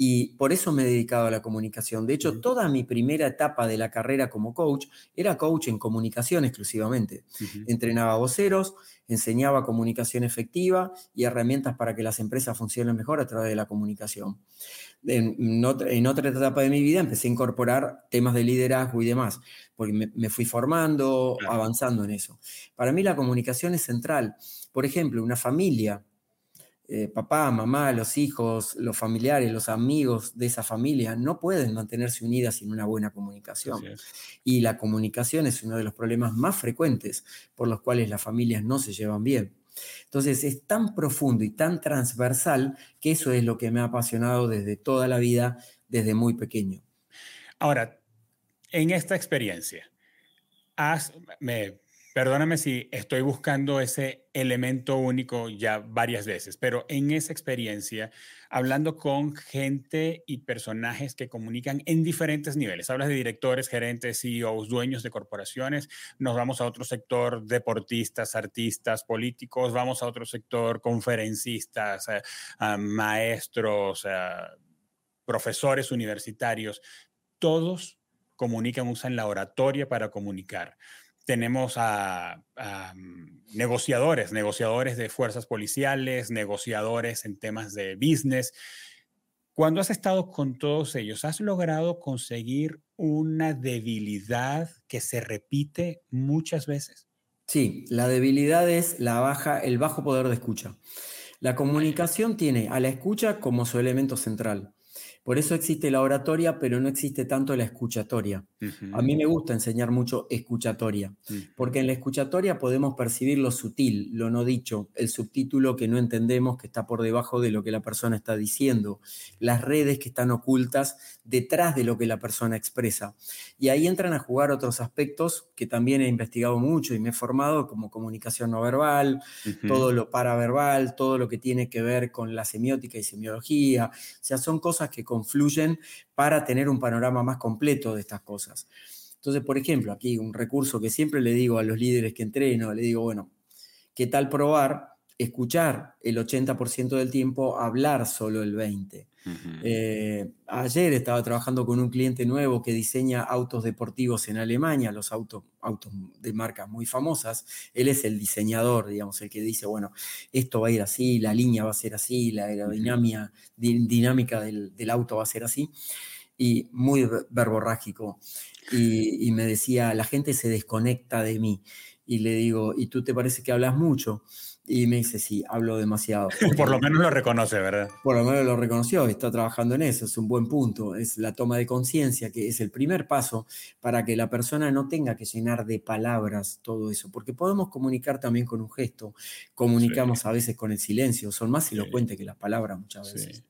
Y por eso me he dedicado a la comunicación. De hecho, toda mi primera etapa de la carrera como coach era coach en comunicación exclusivamente. Entrenaba voceros, enseñaba comunicación efectiva y herramientas para que las empresas funcionen mejor a través de la comunicación. En, otra, etapa de mi vida empecé a incorporar temas de liderazgo y demás, porque me, fui formando, avanzando en eso. Para mí la comunicación es central. Por ejemplo, una familia eh, papá, mamá, los hijos, los familiares, los amigos de esa familia no pueden mantenerse unidas sin una buena comunicación. Y la comunicación es uno de los problemas más frecuentes por los cuales las familias no se llevan bien. Entonces es tan profundo y tan transversal que eso es lo que me ha apasionado desde toda la vida, desde muy pequeño. Ahora, en esta experiencia, has, me, Perdóname si estoy buscando ese elemento único ya varias veces, pero en esa experiencia, hablando con gente y personajes que comunican en diferentes niveles, hablas de directores, gerentes, CEOs, dueños de corporaciones, nos vamos a otro sector, deportistas, artistas, políticos, vamos a otro sector, conferencistas, eh, maestros, profesores universitarios, todos comunican, usan la oratoria para comunicar tenemos a, mm, negociadores, negociadores de fuerzas policiales, negociadores en temas de business. Cuando has estado con todos ellos, ¿has logrado conseguir una debilidad que se repite muchas veces? Sí, la debilidad es la baja, el bajo poder de escucha. La comunicación tiene a la escucha como su elemento central. Por eso existe la oratoria, pero no existe tanto la escuchatoria. A mí me gusta enseñar mucho escuchatoria, porque en la escuchatoria podemos percibir lo sutil, lo no dicho, el subtítulo que no entendemos, que está por debajo de lo que la persona está diciendo, las redes que están ocultas detrás de lo que la persona expresa. Y ahí entran a jugar otros aspectos que también he investigado mucho y me he formado, como comunicación no verbal, todo lo paraverbal, todo lo que tiene que ver con la semiótica y semiología. O sea, son cosas que confluyen para tener un panorama más completo de estas cosas. Entonces, por ejemplo, aquí un recurso que siempre le digo a los líderes que entreno, le digo, bueno, ¿qué tal probar? Escuchar el 80% del tiempo, hablar solo el 20%. Eh, ayer estaba trabajando con un cliente nuevo que diseña autos deportivos en Alemania, los autos, autos de marcas muy famosas. Él es el diseñador, digamos, el que dice, bueno, esto va a ir así, la línea va a ser así, la aerodinámica dinámica del, auto va a ser así. Y muy verborrágico. Y, y me decía, la gente se desconecta de mí. Y le digo, ¿y tú te parece que hablas mucho? Y me dice, sí, hablo demasiado. *laughs* por lo menos lo reconoce, ¿verdad? Por lo menos lo reconoció, está trabajando en eso, es un buen punto. Es la toma de conciencia, que es el primer paso para que la persona no tenga que llenar de palabras todo eso, porque podemos comunicar también con un gesto, comunicamos a veces con el silencio, son más elocuentes que las palabras muchas veces.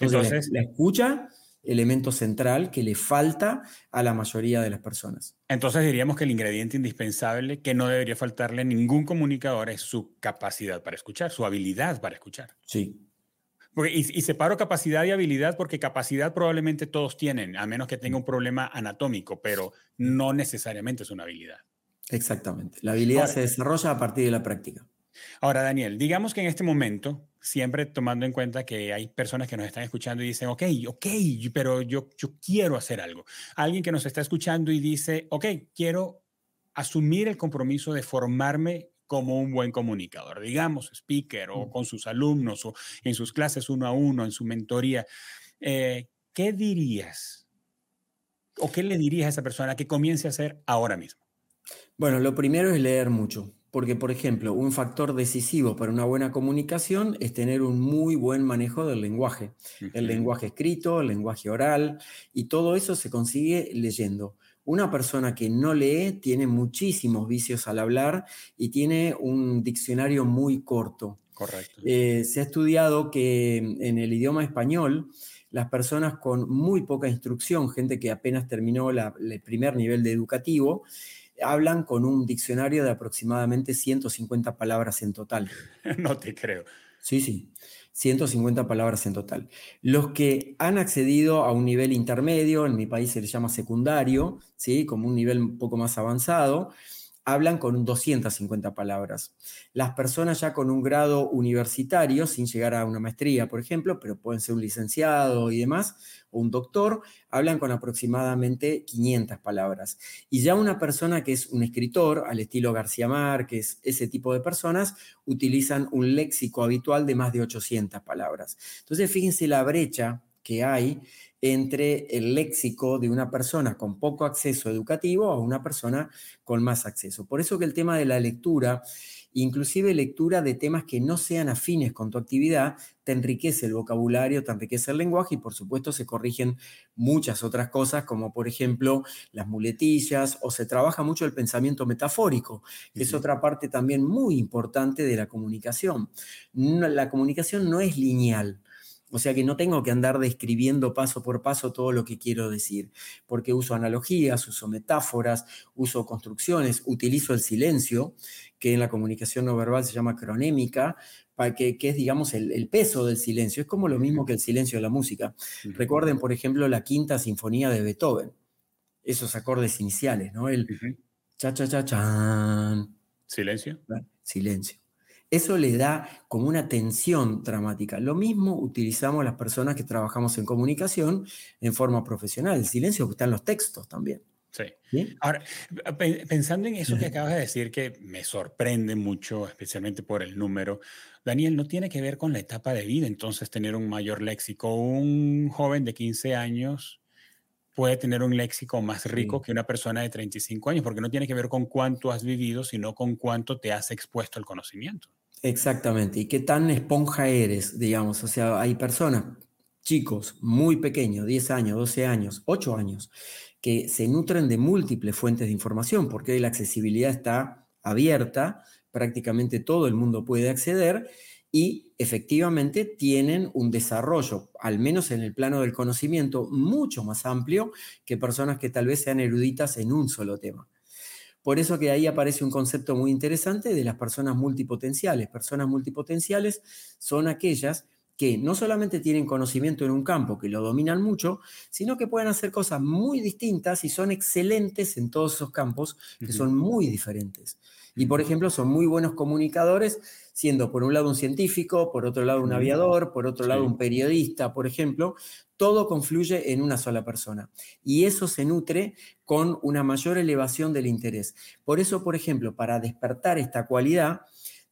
Entonces, la escucha elemento central que le falta a la mayoría de las personas. Entonces diríamos que el ingrediente indispensable que no debería faltarle a ningún comunicador es su capacidad para escuchar, su habilidad para escuchar. Sí. y, separo capacidad y habilidad porque capacidad probablemente todos tienen, a menos que tenga un problema anatómico, pero no necesariamente es una habilidad. Exactamente. La habilidad se desarrolla a partir de la práctica. Ahora, Daniel, digamos que en este momento siempre tomando en cuenta que hay personas que nos están escuchando y dicen, ok, ok, pero yo, yo quiero hacer algo. Alguien que nos está escuchando y dice, ok, quiero asumir el compromiso de formarme como un buen comunicador, digamos, speaker o con sus alumnos o en sus clases uno a uno, en su mentoría. Eh, ¿Qué dirías o qué le dirías a esa persona que comience a hacer ahora mismo? Bueno, lo primero es leer mucho. Porque, por ejemplo, un factor decisivo para una buena comunicación es tener un muy buen manejo del lenguaje. El lenguaje escrito, el lenguaje oral, y todo eso se consigue leyendo. Una persona que no lee tiene muchísimos vicios al hablar y tiene un diccionario muy corto. Correcto. Eh, se ha estudiado que en el idioma español, las personas con muy poca instrucción, gente que apenas terminó el primer nivel de educativo, hablan con un diccionario de aproximadamente 150 palabras en total. *laughs* No te creo. Sí, sí. 150 palabras en total. Los que han accedido a un nivel intermedio, en mi país se le llama secundario, ¿sí? como un nivel un poco más avanzado, hablan con 250 palabras. Las personas ya con un grado universitario, sin llegar a una maestría, por ejemplo, pero pueden ser un licenciado y demás, o un doctor, hablan con aproximadamente 500 palabras. Y ya una persona que es un escritor, al estilo García Márquez, ese tipo de personas, utilizan un léxico habitual de más de 800 palabras. Entonces, fíjense la brecha que hay entre el léxico de una persona con poco acceso educativo a una persona con más acceso. Por eso que el tema de la lectura, inclusive lectura de temas que no sean afines con tu actividad, te enriquece el vocabulario, te enriquece el lenguaje y por supuesto se corrigen muchas otras cosas, como por ejemplo las muletillas o se trabaja mucho el pensamiento metafórico, que es otra parte también muy importante de la comunicación. la comunicación no es lineal. O sea que no tengo que andar describiendo paso por paso todo lo que quiero decir, porque uso analogías, uso metáforas, uso construcciones, utilizo el silencio, que en la comunicación no verbal se llama cronémica, para que, es, digamos, el, peso del silencio. Es como lo mismo que el silencio de la música. Recuerden, por ejemplo, la quinta sinfonía de Beethoven, esos acordes iniciales, ¿no? El cha, cha, cha, chan. Silencio. Silencio. Eso le da como una tensión dramática. Lo mismo utilizamos las personas que trabajamos en comunicación en forma profesional. El silencio está en los textos también. Sí. Ahora, pensando en eso que acabas de decir, que me sorprende mucho, especialmente por el número, Daniel, no tiene que ver con la etapa de vida, entonces tener un mayor léxico. Un joven de 15 años puede tener un léxico más rico que una persona de 35 años, porque no tiene que ver con cuánto has vivido, sino con cuánto te has expuesto al conocimiento. Exactamente, y qué tan esponja eres, digamos. O sea, hay personas, chicos muy pequeños, 10 años, 12 años, 8 años, que se nutren de múltiples fuentes de información, porque hoy la accesibilidad está abierta, prácticamente todo el mundo puede acceder y efectivamente tienen un desarrollo, al menos en el plano del conocimiento, mucho más amplio que personas que tal vez sean eruditas en un solo tema. Por eso que ahí aparece un concepto muy interesante de las personas multipotenciales. Personas multipotenciales son aquellas que no solamente tienen conocimiento en un campo, que lo dominan mucho, sino que pueden hacer cosas muy distintas y son excelentes en todos esos campos que son muy diferentes. Y por ejemplo, son muy buenos comunicadores, siendo por un lado un científico, por otro lado un aviador, por otro lado un periodista, por ejemplo, todo confluye en una sola persona. Y eso se nutre con una mayor elevación del interés. Por eso, por ejemplo, para despertar esta cualidad,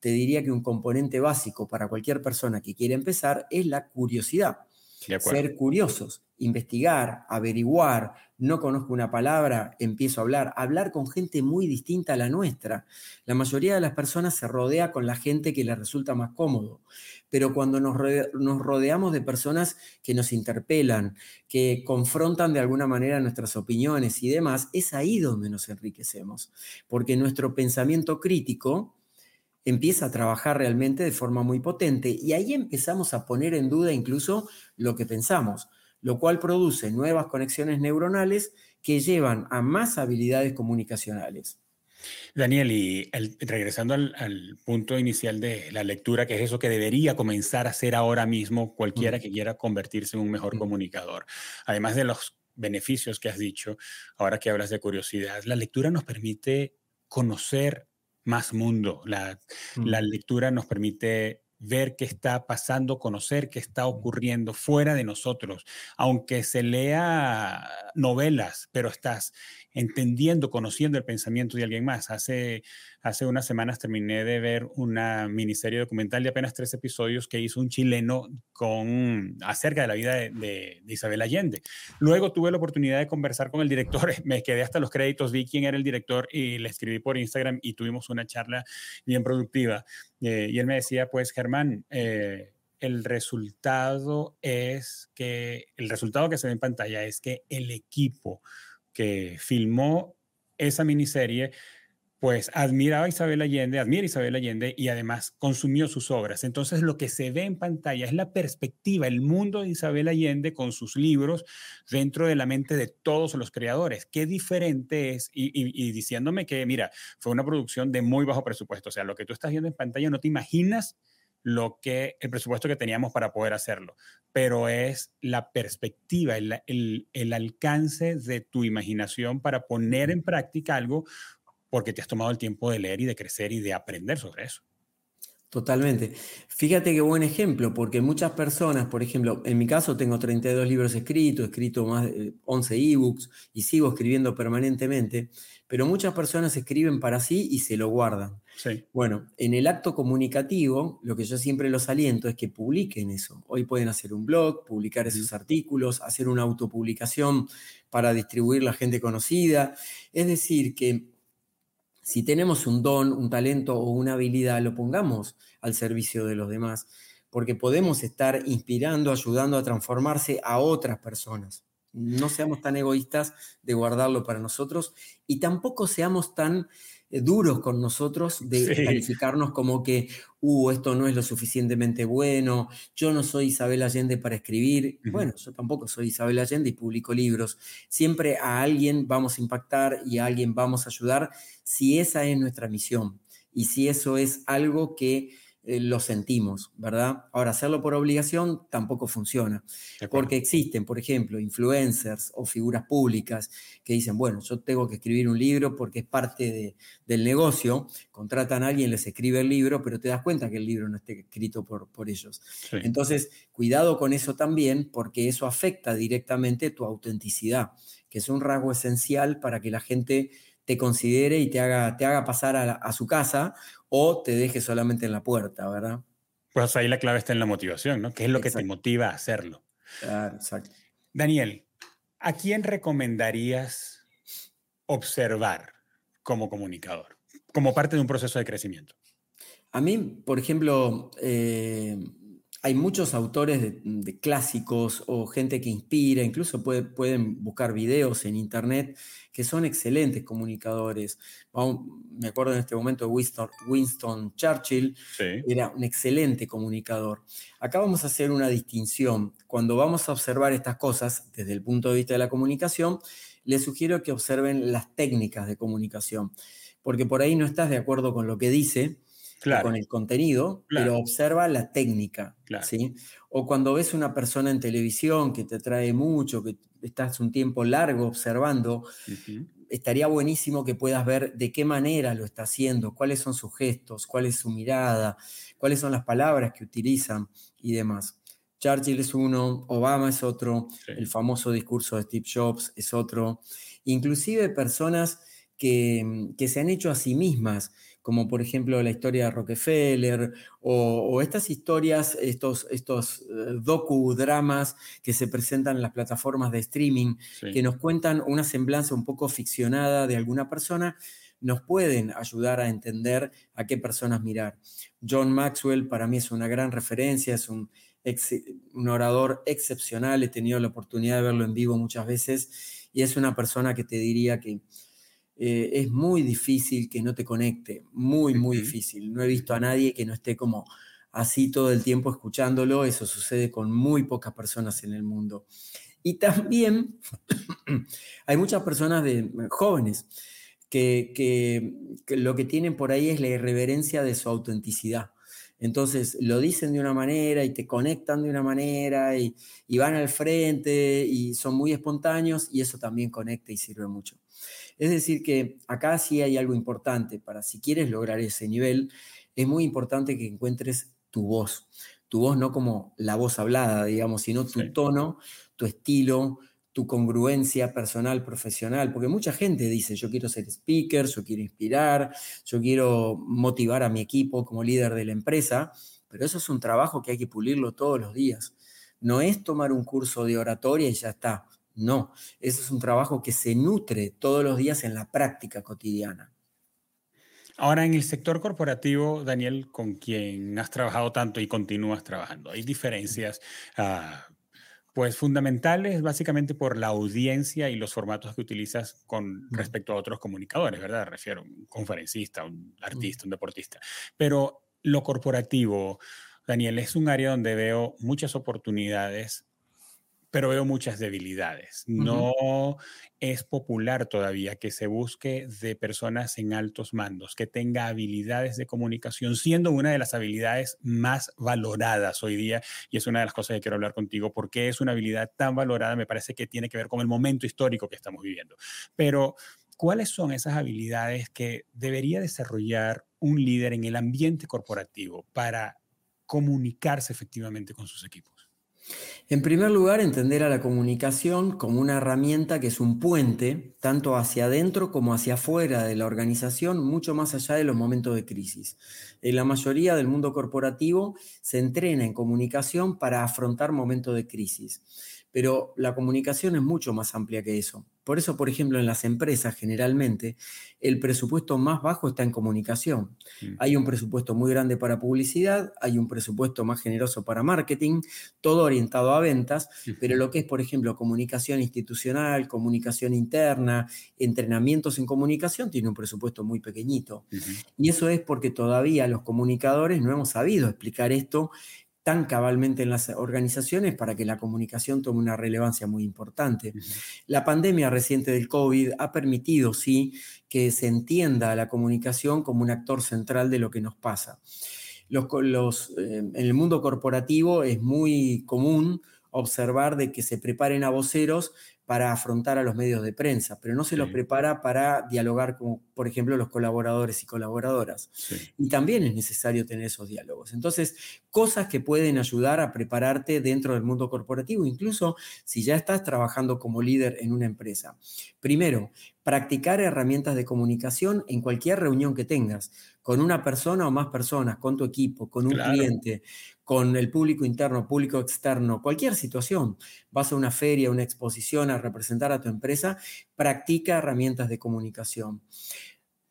te diría que un componente básico para cualquier persona que quiera empezar es la curiosidad. Ser curiosos, investigar, averiguar, no conozco una palabra, empiezo a hablar, hablar con gente muy distinta a la nuestra. La mayoría de las personas se rodea con la gente que les resulta más cómodo, pero cuando nos, rodeamos de personas que nos interpelan, que confrontan de alguna manera nuestras opiniones y demás, es ahí donde nos enriquecemos, porque nuestro pensamiento crítico empieza a trabajar realmente de forma muy potente y ahí empezamos a poner en duda incluso lo que pensamos lo cual produce nuevas conexiones neuronales que llevan a más habilidades comunicacionales. Daniel, y regresando al, punto inicial de la lectura, que es eso que debería comenzar a hacer ahora mismo cualquiera que quiera convertirse en un mejor comunicador, además de los beneficios que has dicho, ahora que hablas de curiosidad, la lectura nos permite conocer más mundo, la, la lectura nos permite ver qué está pasando, conocer qué está ocurriendo fuera de nosotros. Aunque se lea novelas, pero estás entendiendo, conociendo el pensamiento de alguien más. Hace, hace unas semanas terminé de ver una miniserie documental de apenas tres episodios que hizo un chileno con, acerca de la vida de, Isabel Allende. Luego tuve la oportunidad de conversar con el director, *laughs* me quedé hasta los créditos, vi quién era el director y le escribí por Instagram y tuvimos una charla bien productiva. Eh, y él me decía, pues Germán, eh, el resultado es que, el resultado que se ve en pantalla es que el equipo que filmó esa miniserie, pues admiraba a Isabel Allende, admira a Isabel Allende y además consumió sus obras. Entonces lo que se ve en pantalla es la perspectiva, el mundo de Isabel Allende con sus libros dentro de la mente de todos los creadores. Qué diferente es, y, diciéndome que, mira, fue una producción de muy bajo presupuesto, o sea, lo que tú estás viendo en pantalla no te imaginas lo que el presupuesto que teníamos para poder hacerlo, pero es la perspectiva, el, alcance de tu imaginación para poner en práctica algo porque te has tomado el tiempo de leer y de crecer y de aprender sobre eso. Totalmente. Fíjate qué buen ejemplo, porque muchas personas, por ejemplo, en mi caso tengo 32 libros escritos, he escrito más de 11 ebooks y sigo escribiendo permanentemente, pero muchas personas escriben para sí y se lo guardan. Sí. Bueno, en el acto comunicativo, lo que yo siempre los aliento es que publiquen eso. Hoy pueden hacer un blog, publicar esos artículos, hacer una autopublicación para distribuir la gente conocida. Es decir, que si tenemos un don, un talento o una habilidad, lo pongamos al servicio de los demás, porque podemos estar inspirando, ayudando a transformarse a otras personas. No seamos tan egoístas de guardarlo para nosotros y tampoco seamos tan duros con nosotros de calificarnos como que, uh, esto no es lo suficientemente bueno, yo no soy Isabel Allende para escribir. Bueno, yo tampoco soy Isabel Allende y publico libros. Siempre a alguien vamos a impactar y a alguien vamos a ayudar si esa es nuestra misión y si eso es algo que eh, lo sentimos, ¿verdad? Ahora, hacerlo por obligación tampoco funciona, porque existen, por ejemplo, influencers o figuras públicas que dicen, bueno, yo tengo que escribir un libro porque es parte del negocio, contratan a alguien, les escribe el libro, pero te das cuenta que el libro no esté escrito por, por ellos. Entonces, cuidado con eso también, porque eso afecta directamente tu autenticidad, que es un rasgo esencial para que la gente te considere y te haga, te haga pasar a, su casa o te deje solamente en la puerta, ¿verdad? Pues ahí la clave está en la motivación, ¿no? ¿Qué es lo que te motiva a hacerlo? Claro, exacto. Daniel, ¿a quién recomendarías observar como comunicador, como parte de un proceso de crecimiento? A mí, por ejemplo, eh, hay muchos autores de, clásicos o gente que inspira, incluso pueden buscar videos en internet que son excelentes comunicadores. me acuerdo en este momento de Winston, Winston Churchill, era un excelente comunicador. Acá vamos a hacer una distinción. Cuando vamos a observar estas cosas desde el punto de vista de la comunicación, les sugiero que observen las técnicas de comunicación, porque por ahí no estás de acuerdo con lo que dice, con el contenido, pero observa la técnica. ¿sí? O cuando ves una persona en televisión que te atrae mucho, que estás un tiempo largo observando, estaría buenísimo que puedas ver de qué manera lo está haciendo, cuáles son sus gestos, cuál es su mirada, cuáles son las palabras que utilizan y demás. Churchill es uno, Obama es otro, el famoso discurso de Steve Jobs es otro, inclusive personas que, que se han hecho a sí mismas como por ejemplo la historia de Rockefeller o, estas historias, estos, estos eh, docudramas que se presentan en las plataformas de streaming, que nos cuentan una semblanza un poco ficcionada de alguna persona, nos pueden ayudar a entender a qué personas mirar. John Maxwell para mí es una gran referencia, es un, un orador excepcional, he tenido la oportunidad de verlo en vivo muchas veces y es una persona que te diría que eh, es muy difícil que no te conecte, muy, muy difícil. No he visto a nadie que no esté como así todo el tiempo escuchándolo, eso sucede con muy pocas personas en el mundo. Y también *clears throat* hay muchas personas de, jóvenes que, que, lo que tienen por ahí es la irreverencia de su autenticidad. Entonces lo dicen de una manera y te conectan de una manera y, y van al frente y son muy espontáneos y eso también conecta y sirve mucho. Es decir, que acá sí hay algo importante para si quieres lograr ese nivel, es muy importante que encuentres tu voz. Tu voz no como la voz hablada, digamos, sino tu tono, tu estilo, tu congruencia personal, profesional, porque mucha gente dice, yo quiero ser speaker, yo quiero inspirar, yo quiero motivar a mi equipo como líder de la empresa, pero eso es un trabajo que hay que pulirlo todos los días. No es tomar un curso de oratoria y ya está. No, eso es un trabajo que se nutre todos los días en la práctica cotidiana. Ahora, en el sector corporativo, Daniel, con quien has trabajado tanto y continúas trabajando, ¿hay diferencias ah, Pues fundamentales básicamente por la audiencia y los formatos que utilizas con respecto a otros comunicadores, ¿verdad? Refiero a un conferencista, un mm. artista, un deportista. Pero lo corporativo, Daniel, es un área donde veo muchas oportunidades pero veo muchas debilidades. No es popular todavía que se busque de personas en altos mandos, que tenga habilidades de comunicación, siendo una de las habilidades más valoradas hoy día. Y es una de las cosas que quiero hablar contigo, porque es una habilidad tan valorada, me parece que tiene que ver con el momento histórico que estamos viviendo. Pero, ¿cuáles son esas habilidades que debería desarrollar un líder en el ambiente corporativo para comunicarse efectivamente con sus equipos? En primer lugar, entender a la comunicación como una herramienta que es un puente, tanto hacia adentro como hacia afuera de la organización, mucho más allá de los momentos de crisis. En la mayoría del mundo corporativo se entrena en comunicación para afrontar momentos de crisis pero la comunicación es mucho más amplia que eso. Por eso, por ejemplo, en las empresas generalmente el presupuesto más bajo está en comunicación. Mm. Hay un presupuesto muy grande para publicidad, hay un presupuesto más generoso para marketing, todo orientado a ventas, pero lo que es, por ejemplo, comunicación institucional, comunicación interna, entrenamientos en comunicación, tiene un presupuesto muy pequeñito. Y eso es porque todavía los comunicadores no hemos sabido explicar esto tan cabalmente en las organizaciones para que la comunicación tome una relevancia muy importante. La pandemia reciente del COVID ha permitido, sí, que se entienda la comunicación como un actor central de lo que nos pasa. Los, eh, en el mundo corporativo es muy común observar de que se preparen a voceros para afrontar a los medios de prensa, pero no se los prepara para dialogar con, por ejemplo, los colaboradores y colaboradoras. Y también es necesario tener esos diálogos. Entonces, cosas que pueden ayudar a prepararte dentro del mundo corporativo, incluso si ya estás trabajando como líder en una empresa. Primero, practicar herramientas de comunicación en cualquier reunión que tengas, con una persona o más personas, con tu equipo, con un cliente, con el público interno, público externo, cualquier situación. Vas a una feria, una exposición, a representar a tu empresa, practica herramientas de comunicación.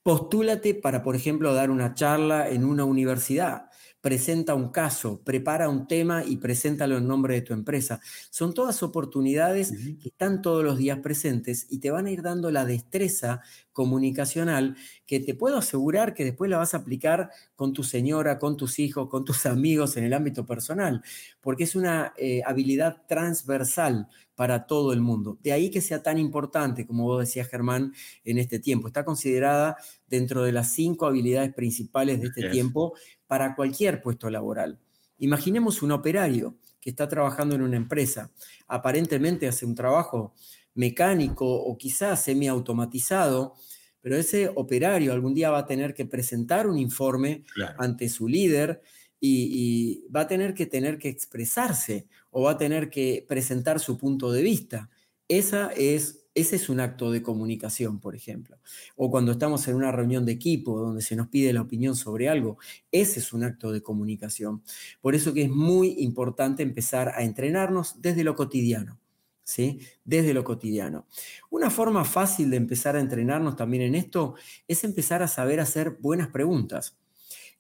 Postúlate para, por ejemplo, dar una charla en una universidad presenta un caso, prepara un tema y preséntalo en nombre de tu empresa. Son todas oportunidades que están todos los días presentes y te van a ir dando la destreza comunicacional que te puedo asegurar que después la vas a aplicar con tu señora, con tus hijos, con tus amigos en el ámbito personal, porque es una eh, habilidad transversal para todo el mundo. De ahí que sea tan importante, como vos decías, Germán, en este tiempo. Está considerada dentro de las cinco habilidades principales de este tiempo para cualquier puesto laboral. Imaginemos un operario que está trabajando en una empresa, aparentemente hace un trabajo mecánico o quizás semiautomatizado, pero ese operario algún día va a tener que presentar un informe ante su líder y, va a tener que tener que expresarse o va a tener que presentar su punto de vista. Esa es ese es un acto de comunicación, por ejemplo. O cuando estamos en una reunión de equipo donde se nos pide la opinión sobre algo, ese es un acto de comunicación. Por eso que es muy importante empezar a entrenarnos desde lo cotidiano. ¿Sí? Desde lo cotidiano. Una forma fácil de empezar a entrenarnos también en esto es empezar a saber hacer buenas preguntas.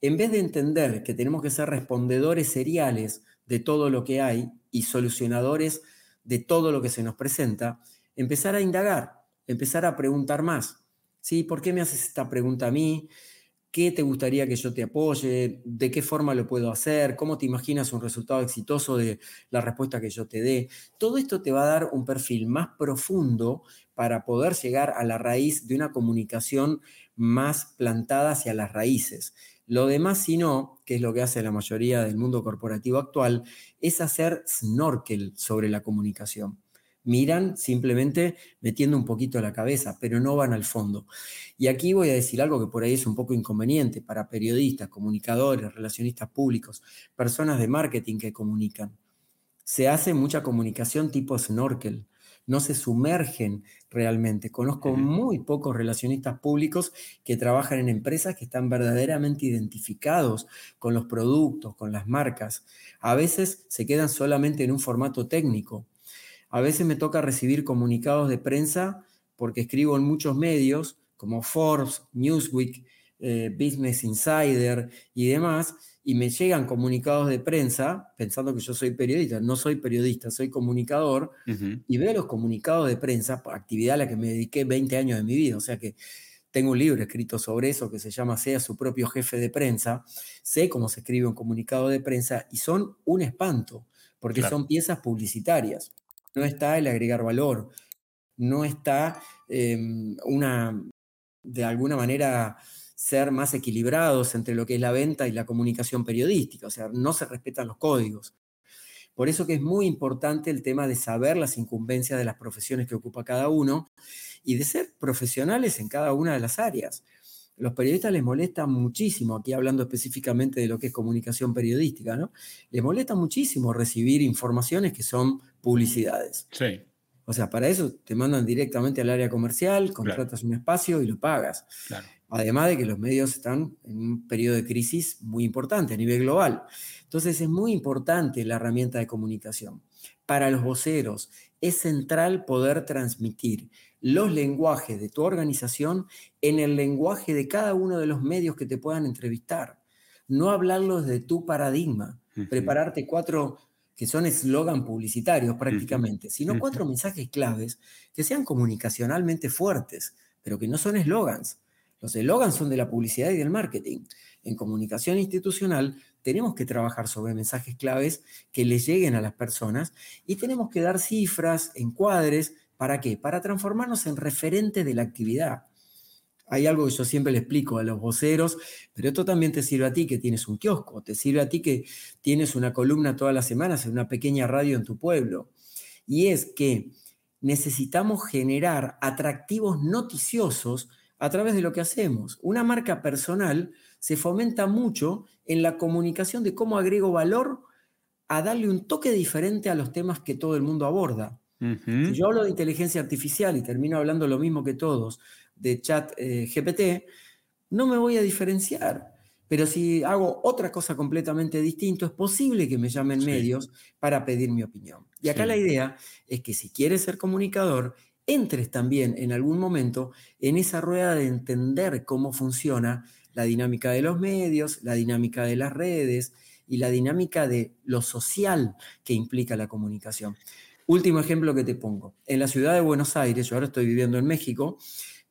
En vez de entender que tenemos que ser respondedores seriales de todo lo que hay y solucionadores de todo lo que se nos presenta, empezar a indagar, empezar a preguntar más. ¿Sí? ¿Por qué me haces esta pregunta a mí? ¿Qué te gustaría que yo te apoye? ¿De qué forma lo puedo hacer? ¿Cómo te imaginas un resultado exitoso de la respuesta que yo te dé? Todo esto te va a dar un perfil más profundo para poder llegar a la raíz de una comunicación más plantada hacia las raíces. Lo demás, si no, que es lo que hace la mayoría del mundo corporativo actual, es hacer snorkel sobre la comunicación miran simplemente metiendo un poquito la cabeza, pero no van al fondo. Y aquí voy a decir algo que por ahí es un poco inconveniente para periodistas, comunicadores, relacionistas públicos, personas de marketing que comunican. Se hace mucha comunicación tipo snorkel, no se sumergen realmente. Conozco muy pocos relacionistas públicos que trabajan en empresas que están verdaderamente identificados con los productos, con las marcas. A veces se quedan solamente en un formato técnico, a veces me toca recibir comunicados de prensa porque escribo en muchos medios como Forbes, Newsweek, eh, Business Insider y demás, y me llegan comunicados de prensa, pensando que yo soy periodista, no soy periodista, soy comunicador, y veo los comunicados de prensa, actividad a la que me dediqué 20 años de mi vida, o sea que tengo un libro escrito sobre eso que se llama Sea su propio jefe de prensa, sé cómo se escribe un comunicado de prensa y son un espanto, porque son piezas publicitarias. No está el agregar valor, no está em, una, de alguna manera, ser más equilibrados entre lo que es la venta y la comunicación periodística, o sea, no se respetan los códigos. Por eso que es muy importante el tema de saber las incumbencias de las profesiones que ocupa cada uno y de ser profesionales en cada una de las áreas. Los periodistas les molesta muchísimo, aquí hablando específicamente de lo que es comunicación periodística, ¿no? Les molesta muchísimo recibir informaciones que son publicidades. Sí. O sea, para eso te mandan directamente al área comercial, contratas un espacio y lo pagas. Claro. Además de que los medios están en un periodo de crisis muy importante a nivel global. Entonces es muy importante la herramienta de comunicación. Para los voceros es central poder transmitir los lenguajes de tu organización en el lenguaje de cada uno de los medios que te puedan entrevistar. No hablarlos de tu paradigma, prepararte cuatro que son eslogan publicitarios prácticamente, sino cuatro mensajes claves que sean comunicacionalmente fuertes, pero que no son eslogans. Los eslogans son de la publicidad y del marketing. En comunicación institucional tenemos que trabajar sobre mensajes claves que les lleguen a las personas y tenemos que dar cifras, encuadres, ¿para qué? Para transformarnos en referente de la actividad. Hay algo que yo siempre le explico a los voceros, pero esto también te sirve a ti que tienes un kiosco, te sirve a ti que tienes una columna todas las semanas en una pequeña radio en tu pueblo. Y es que necesitamos generar atractivos noticiosos a través de lo que hacemos. Una marca personal se fomenta mucho en la comunicación de cómo agrego valor a darle un toque diferente a los temas que todo el mundo aborda. Si yo hablo de inteligencia artificial y termino hablando lo mismo que todos de chat eh, GPT, no me voy a diferenciar. Pero si hago otra cosa completamente distinta, es posible que me llamen medios para pedir mi opinión. Y acá la idea es que si quieres ser comunicador, entres también en algún momento en esa rueda de entender cómo funciona la dinámica de los medios, la dinámica de las redes y la dinámica de lo social que implica la comunicación. Último ejemplo que te pongo. En la ciudad de Buenos Aires, yo ahora estoy viviendo en México,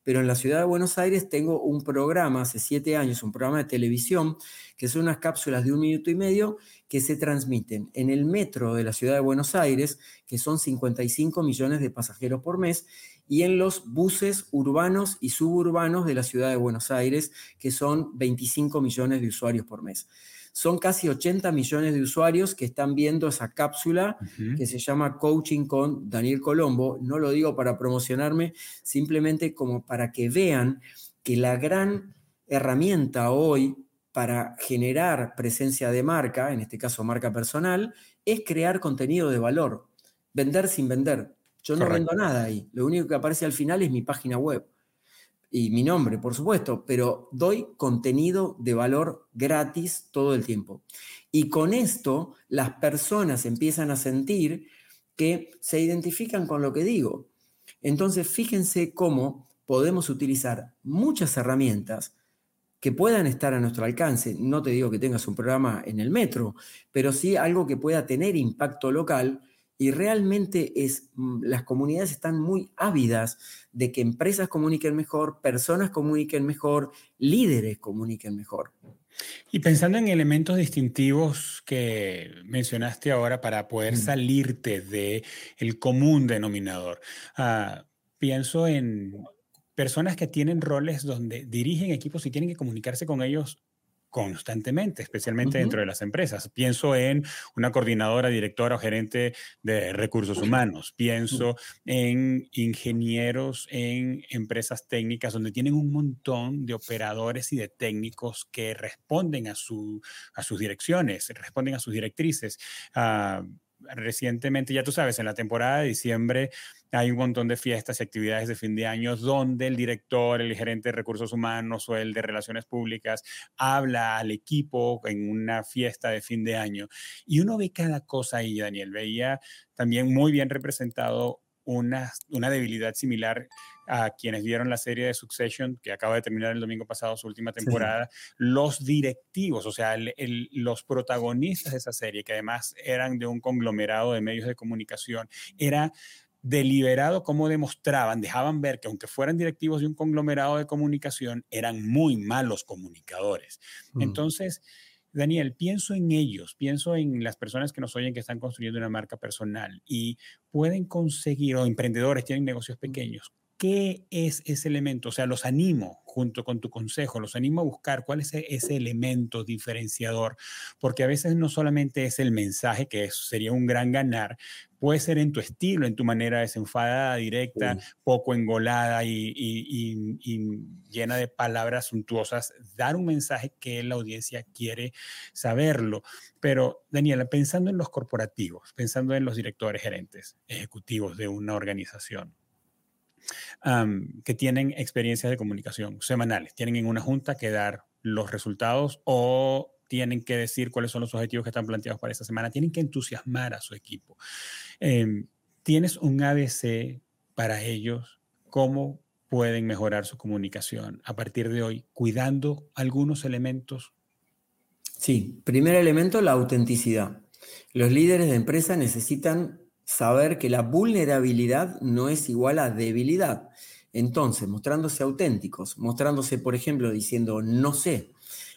pero en la ciudad de Buenos Aires tengo un programa, hace siete años, un programa de televisión, que son unas cápsulas de un minuto y medio que se transmiten en el metro de la ciudad de Buenos Aires, que son 55 millones de pasajeros por mes, y en los buses urbanos y suburbanos de la ciudad de Buenos Aires, que son 25 millones de usuarios por mes. Son casi 80 millones de usuarios que están viendo esa cápsula que se llama Coaching con Daniel Colombo. No lo digo para promocionarme, simplemente como para que vean que la gran herramienta hoy para generar presencia de marca, en este caso marca personal, es crear contenido de valor. Vender sin vender. Yo no vendo nada ahí. Lo único que aparece al final es mi página web y mi nombre, por supuesto, pero doy contenido de valor gratis todo el tiempo. Y con esto las personas empiezan a sentir que se identifican con lo que digo. Entonces, fíjense cómo podemos utilizar muchas herramientas que puedan estar a nuestro alcance. No te digo que tengas un programa en el metro, pero sí algo que pueda tener impacto local y realmente es, mm, las comunidades están muy ávidas de que empresas comuniquen mejor, personas comuniquen mejor, líderes comuniquen mejor. Y pensando en elementos distintivos que mencionaste ahora para poder mm. salirte de el común denominador, ah, pienso en personas que tienen roles donde dirigen equipos y tienen que comunicarse con ellos constantemente, especialmente dentro de las empresas. Pienso en una coordinadora, directora o gerente de recursos humanos. Pienso en ingenieros en empresas técnicas donde tienen un montón de operadores y de técnicos que responden a, su, a sus direcciones, responden a sus directrices. Ah, recientemente, ya tú sabes, en la temporada de diciembre hay un montón de fiestas y actividades de fin de año donde el director, el gerente de recursos humanos o el de relaciones públicas habla al equipo en una fiesta de fin de año. Y uno ve cada cosa ahí, Daniel. Veía también muy bien representado una, una debilidad similar a quienes vieron la serie de Succession, que acaba de terminar el domingo pasado su última temporada, los directivos, o sea, los protagonistas de esa serie, que además eran de un conglomerado de medios de comunicación, era deliberado cómo demostraban, dejaban ver que aunque fueran directivos de un conglomerado de comunicación, eran muy malos comunicadores. Mm. Entonces, Daniel, pienso en ellos, pienso en las personas que nos oyen que están construyendo una marca personal y pueden conseguir, o emprendedores, tienen negocios pequeños, ¿Qué es ese elemento? O sea, los animo, junto con tu consejo, los animo a buscar cuál es e-, ese elemento diferenciador, porque a veces no solamente es el mensaje, que sería un gran ganar, puede ser en tu estilo, en tu manera desenfadada, directa, poco engolada y, y, llena de palabras suntuosas, dar un mensaje que la audiencia quiere saberlo. Pero, Daniela, pensando en los corporativos, pensando en los directores gerentes ejecutivos de una organización, que tienen experiencias de comunicación semanales. Tienen en una junta que dar los resultados o tienen que decir cuáles son los objetivos que están planteados para esta semana. Tienen que entusiasmar a su equipo. Em, ¿Tienes un ABC para ellos? ¿Cómo pueden mejorar su comunicación a partir de hoy, cuidando algunos elementos? Sí, primer elemento, la autenticidad. Los líderes de empresa necesitan saber que la vulnerabilidad no es igual a debilidad. Entonces, mostrándose auténticos, mostrándose, por ejemplo, diciendo no sé,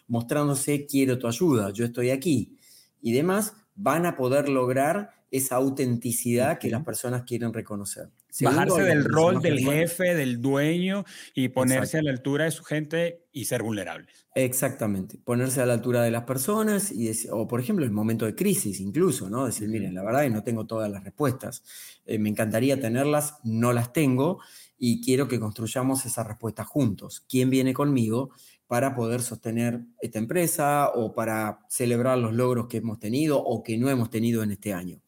mostrándose quiero tu ayuda, yo estoy aquí y demás, van a poder lograr esa autenticidad que las personas quieren reconocer. Bajarse del rol del jefe, del dueño y ponerse a la altura de su gente y ser vulnerables. Exactamente, ponerse a la altura de las personas y o por ejemplo en momento de crisis incluso, ¿no? Decir, miren, la verdad es que no tengo todas las respuestas, eh, me encantaría tenerlas, no las tengo y quiero que construyamos esas respuestas juntos. ¿Quién viene conmigo? Para poder sostener esta empresa o para celebrar los logros que hemos tenido o que no hemos tenido en este año.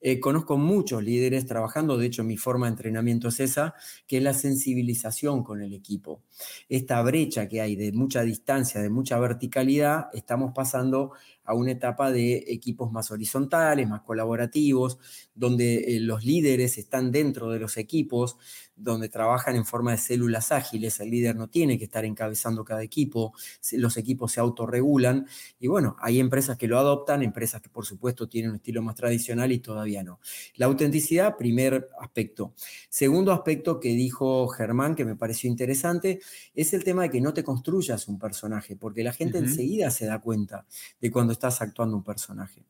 Eh, conozco muchos líderes trabajando, de hecho mi forma de entrenamiento es esa, que es la sensibilización con el equipo. Esta brecha que hay de mucha distancia, de mucha verticalidad, estamos pasando a una etapa de equipos más horizontales, más colaborativos, donde eh, los líderes están dentro de los equipos, donde trabajan en forma de células ágiles, el líder no tiene que estar encabezando cada equipo, los equipos se autorregulan y bueno, hay empresas que lo adoptan, empresas que por supuesto tienen un estilo más tradicional y todavía no. La autenticidad, primer aspecto. Segundo aspecto que dijo Germán, que me pareció interesante, es el tema de que no te construyas un personaje, porque la gente enseguida se da cuenta de cuando estás actuando un personaje.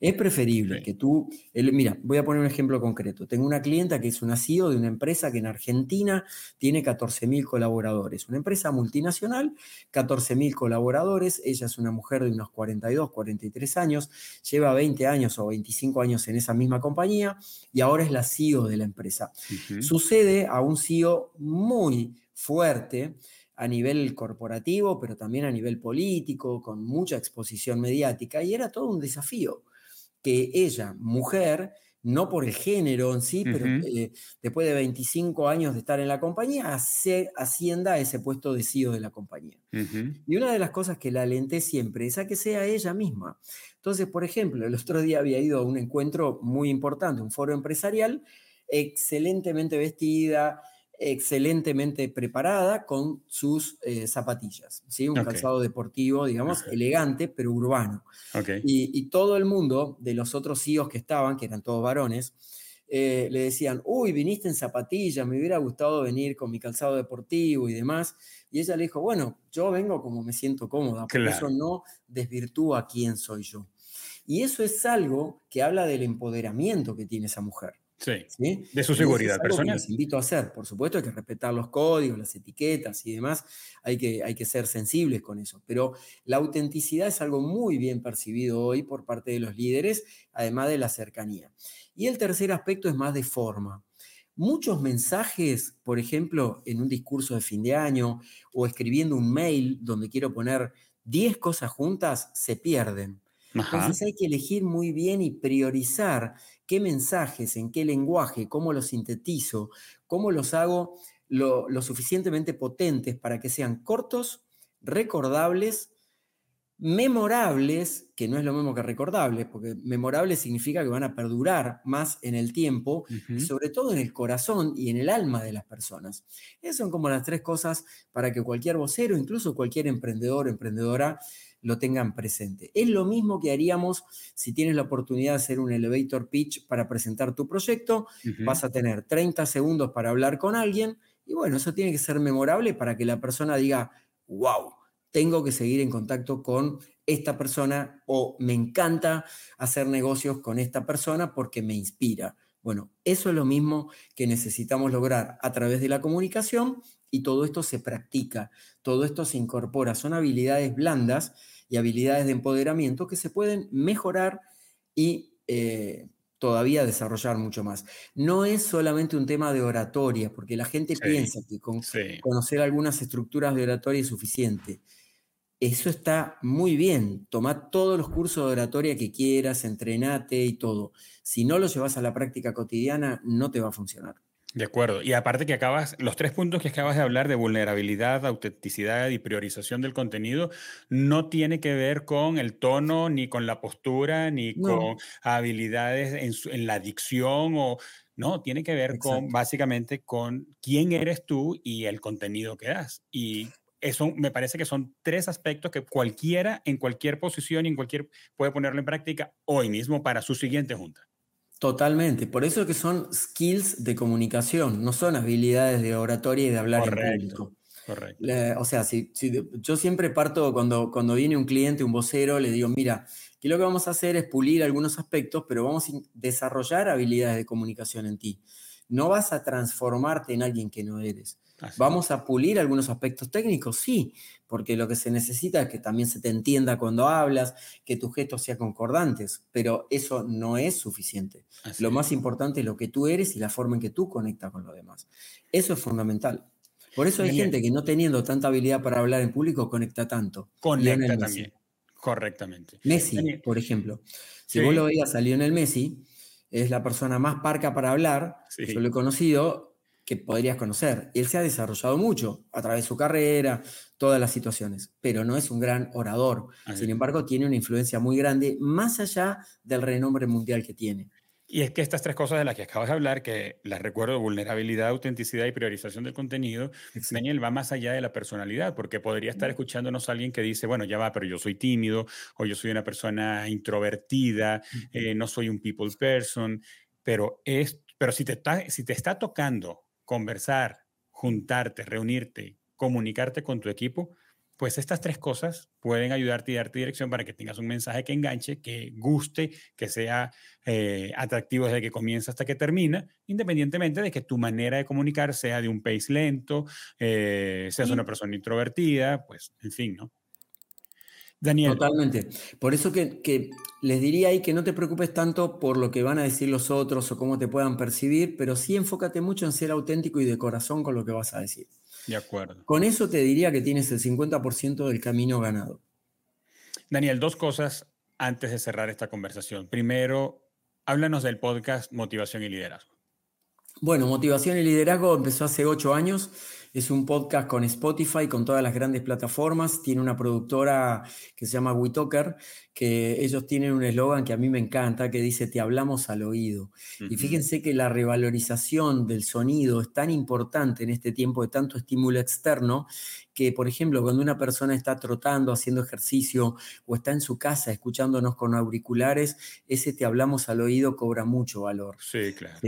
Es preferible que tú, mira, voy a poner un ejemplo concreto. Tengo una clienta que es una CEO de una empresa que en Argentina tiene 14.000 colaboradores. Una empresa multinacional, 14.000 colaboradores. Ella es una mujer de unos 42, 43 años, lleva 20 años o 25 años en esa misma compañía y ahora es la CEO de la empresa. Sucede a un CEO muy fuerte a nivel corporativo, pero también a nivel político, con mucha exposición mediática, y era todo un desafío que ella, mujer, no por el género en sí, pero eh, después de 25 años de estar en la compañía, se ascienda a ese puesto de CEO de la compañía. Y una de las cosas que la alenté siempre es a que sea ella misma. Entonces, por ejemplo, el otro día había ido a un encuentro muy importante, un foro empresarial, excelentemente vestida, excelentemente preparada con sus eh, zapatillas, ¿sí? un calzado deportivo, digamos, elegante, pero urbano. Y, todo el mundo de los otros CEOs que estaban, que eran todos varones, eh, le decían, uy, viniste en zapatillas, me hubiera gustado venir con mi calzado deportivo y demás. Y ella le dijo, bueno, yo vengo como me siento cómoda, porque eso no desvirtúa quién soy yo. Y eso es algo que habla del empoderamiento que tiene esa mujer. Sí, de su seguridad personal. les invito a hacer. Por supuesto, hay que respetar los códigos, las etiquetas y demás. Hay que, hay que ser sensibles con eso. Pero la autenticidad es algo muy bien percibido hoy por parte de los líderes, además de la cercanía. Y el tercer aspecto es más de forma. Muchos mensajes, por ejemplo, en un discurso de fin de año o escribiendo un mail donde quiero poner 10 cosas juntas, se pierden. Entonces hay que elegir muy bien y priorizar qué mensajes, en qué lenguaje, cómo los sintetizo, cómo los hago lo, suficientemente potentes para que sean cortos, recordables, memorables, que no es lo mismo que recordables, porque memorables significa que van a perdurar más en el tiempo, sobre todo en el corazón y en el alma de las personas. Esas son como las tres cosas para que cualquier vocero, incluso cualquier emprendedor o emprendedora, lo tengan presente. Es lo mismo que haríamos si tienes la oportunidad de hacer un elevator pitch para presentar tu proyecto. Vas a tener 30 segundos para hablar con alguien y bueno, eso tiene que ser memorable para que la persona diga, wow, tengo que seguir en contacto con esta persona o me encanta hacer negocios con esta persona porque me inspira. Bueno, eso es lo mismo que necesitamos lograr a través de la comunicación y todo esto se practica, todo esto se incorpora, son habilidades blandas y habilidades de empoderamiento que se pueden mejorar y eh, todavía desarrollar mucho más. No es solamente un tema de oratoria, porque la gente piensa que con conocer algunas estructuras de oratoria es suficiente. Eso está muy bien. Toma todos los cursos de oratoria que quieras, entrenate y todo. Si no lo llevas a la práctica cotidiana, no te va a funcionar. De acuerdo. Y aparte que acabas, los tres puntos que acabas de hablar de vulnerabilidad, autenticidad y priorización del contenido, no tiene que ver con el tono, ni con la postura, ni con habilidades en, la dicción o... No, tiene que ver con básicamente con quién eres tú y el contenido que das. Y eso me parece que son tres aspectos que cualquiera en cualquier posición y en cualquier puede ponerlo en práctica hoy mismo para su siguiente junta. Totalmente, por eso que son skills de comunicación, no son habilidades de oratoria y de hablar en público. Correcto. o sea, si, yo siempre parto cuando, cuando viene un cliente, un vocero, le digo, mira, que lo que vamos a hacer es pulir algunos aspectos, pero vamos a desarrollar habilidades de comunicación en ti. No vas a transformarte en alguien que no eres. ¿Vamos a pulir algunos aspectos técnicos? Sí, porque lo que se necesita es que también se te entienda cuando hablas, que tus gestos sean concordantes, pero eso no es suficiente. lo más importante es lo que tú eres y la forma en que tú conectas con los demás. Eso es fundamental. Por eso hay gente que no teniendo tanta habilidad para hablar en público conecta tanto. Conecta también. Correctamente. Messi, por ejemplo. Si vos lo veías a Lionel Messi, es la persona más parca para hablar. Yo lo he conocido que podrías conocer. Él se ha desarrollado mucho a través de su carrera, todas las situaciones, pero no es un gran orador. Sin embargo, tiene una influencia muy grande más allá del renombre mundial que tiene. Y es que estas tres cosas de las que acabas de hablar, que las recuerdo, vulnerabilidad, autenticidad y priorización del contenido, Daniel, va más allá de la personalidad, porque podría estar escuchándonos alguien que dice, bueno, ya va, pero yo soy tímido, o yo soy una persona introvertida, eh, no soy un people person, pero, es, pero si, te está, si te está tocando conversar, juntarte, reunirte, comunicarte con tu equipo, pues estas tres cosas pueden ayudarte y darte dirección para que tengas un mensaje que enganche, que guste, que sea eh, atractivo desde que comienza hasta que termina, independientemente de que tu manera de comunicar sea de un pace lento, eh, seas una persona introvertida, pues en fin, ¿no? Daniel. Totalmente. Por eso que, les diría ahí que no te preocupes tanto por lo que van a decir los otros o cómo te puedan percibir, pero sí enfócate mucho en ser auténtico y de corazón con lo que vas a decir. De acuerdo. Con eso te diría que tienes el 50% del camino ganado. Daniel, dos cosas antes de cerrar esta conversación. Primero, háblanos del podcast Motivación y Liderazgo. Bueno, Motivación y Liderazgo empezó hace ocho años es un podcast con Spotify, con todas las grandes plataformas. Tiene una productora que se llama WeTalker, que ellos tienen un eslogan que a mí me encanta, que dice, te hablamos al oído. Y fíjense que la revalorización del sonido es tan importante en este tiempo de tanto estímulo externo, que, por ejemplo, cuando una persona está trotando, haciendo ejercicio o está en su casa escuchándonos con auriculares, ese te hablamos al oído cobra mucho valor. Sí, claro.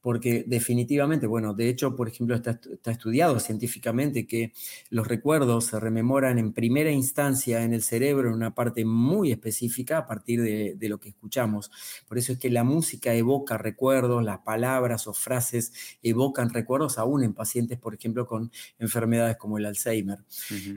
Porque definitivamente, bueno, de hecho, por ejemplo, está, está estudiado científicamente que los recuerdos se rememoran en primera instancia en el cerebro en una parte muy específica a partir de, lo que escuchamos. Por eso es que la música evoca recuerdos, las palabras o frases evocan recuerdos aún en pacientes, por ejemplo, con enfermedades como el Alzheimer.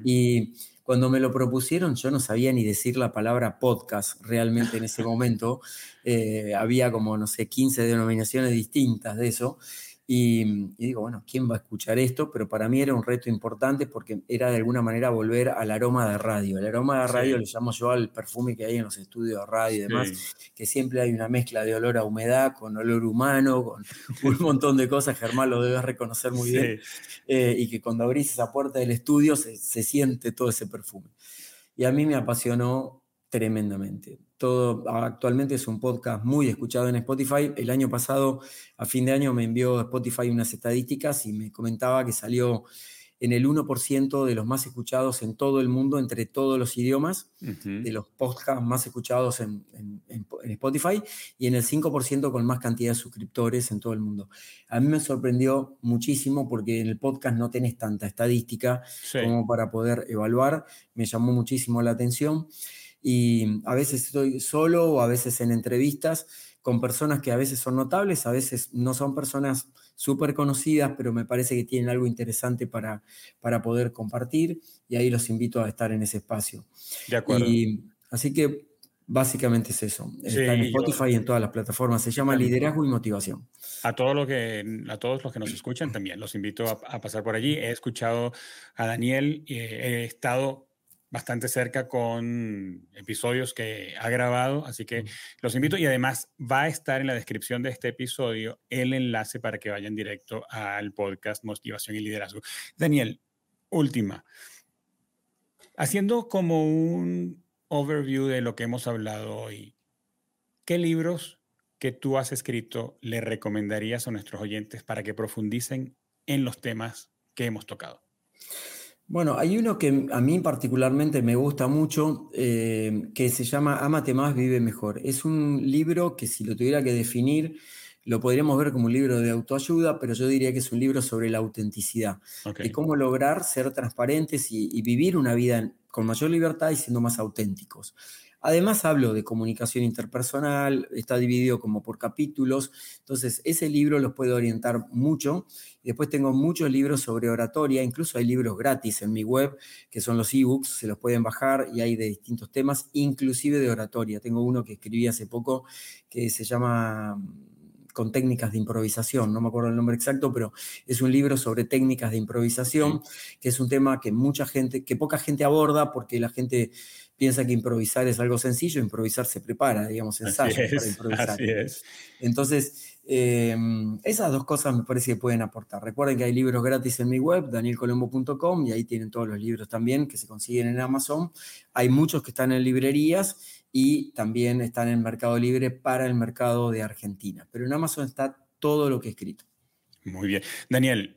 Y cuando me lo propusieron, yo no sabía ni decir la palabra podcast realmente en ese momento. *laughs* Eh, había como, no sé, 15 denominaciones distintas de eso. Y, digo, bueno, ¿quién va a escuchar esto? Pero para mí era un reto importante porque era de alguna manera volver al aroma de radio. El aroma de radio le llamo yo al perfume que hay en los estudios de radio y demás, que siempre hay una mezcla de olor a humedad, con olor humano, con *laughs* un montón de cosas. Germán lo debes reconocer muy bien. Eh, y que cuando abrís esa puerta del estudio se, se siente todo ese perfume. y a mí me apasionó tremendamente. Todo actualmente es un podcast muy escuchado en Spotify. El año pasado, a fin de año, me envió Spotify unas estadísticas y me comentaba que salió en el 1% de los más escuchados en todo el mundo, entre todos los idiomas, de los podcasts más escuchados en, Spotify, y en el 5% con más cantidad de suscriptores en todo el mundo. A mí me sorprendió muchísimo porque en el podcast no tenés tanta estadística como para poder evaluar. Me llamó muchísimo la atención. Y a veces estoy solo o a veces en entrevistas con personas que a veces son notables, a veces no son personas súper conocidas, pero me parece que tienen algo interesante para, para poder compartir y ahí los invito a estar en ese espacio. De acuerdo. Y, así que básicamente es eso. Está en Spotify y en todas las plataformas. Se llama Liderazgo y Motivación. A, todo lo que, a todos los que nos escuchan también los invito a, pasar por allí. He escuchado a Daniel y he estado bastante cerca con episodios que ha grabado, así que los invito y además va a estar en la descripción de este episodio el enlace para que vayan directo al podcast Motivación y Liderazgo. Daniel, última. Haciendo como un overview de lo que hemos hablado hoy, ¿qué libros que tú has escrito le recomendarías a nuestros oyentes para que profundicen en los temas que hemos tocado? Bueno, hay uno que a mí particularmente me gusta mucho, eh, que se llama Amate más, vive mejor. Es un libro que si lo tuviera que definir, lo podríamos ver como un libro de autoayuda, pero yo diría que es un libro sobre la autenticidad, de cómo lograr ser transparentes y, vivir una vida con mayor libertad y siendo más auténticos. Además hablo de comunicación interpersonal, está dividido como por capítulos, entonces ese libro los puede orientar mucho. Después tengo muchos libros sobre oratoria, incluso hay libros gratis en mi web, que son los ebooks, se los pueden bajar y hay de distintos temas, inclusive de oratoria. Tengo uno que escribí hace poco que se llama mm, con técnicas de improvisación, no me acuerdo el nombre exacto, pero es un libro sobre técnicas de improvisación, que es un tema que mucha gente, que poca gente aborda porque la gente piensa que improvisar es algo sencillo, improvisar se prepara, digamos, ensayo para improvisar. Así es. Entonces, eh, esas dos cosas me parece que pueden aportar. Recuerden que hay libros gratis en mi web, danielcolombo.com, y ahí tienen todos los libros también que se consiguen en Amazon. Hay muchos que están en librerías y también están en Mercado Libre para el mercado de Argentina. Pero en Amazon está todo lo que he escrito. Muy bien. Daniel,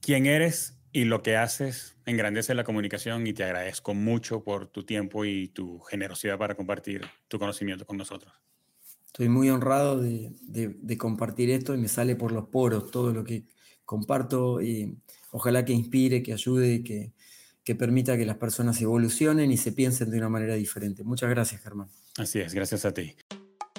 ¿quién eres y lo que haces engrandece la comunicación y te agradezco mucho por tu tiempo y tu generosidad para compartir tu conocimiento con nosotros. Estoy muy honrado de, compartir esto y me sale por los poros todo lo que comparto y ojalá que inspire, que ayude, que, que permita que las personas evolucionen y se piensen de una manera diferente. Muchas gracias, Germán. Así es, gracias a ti.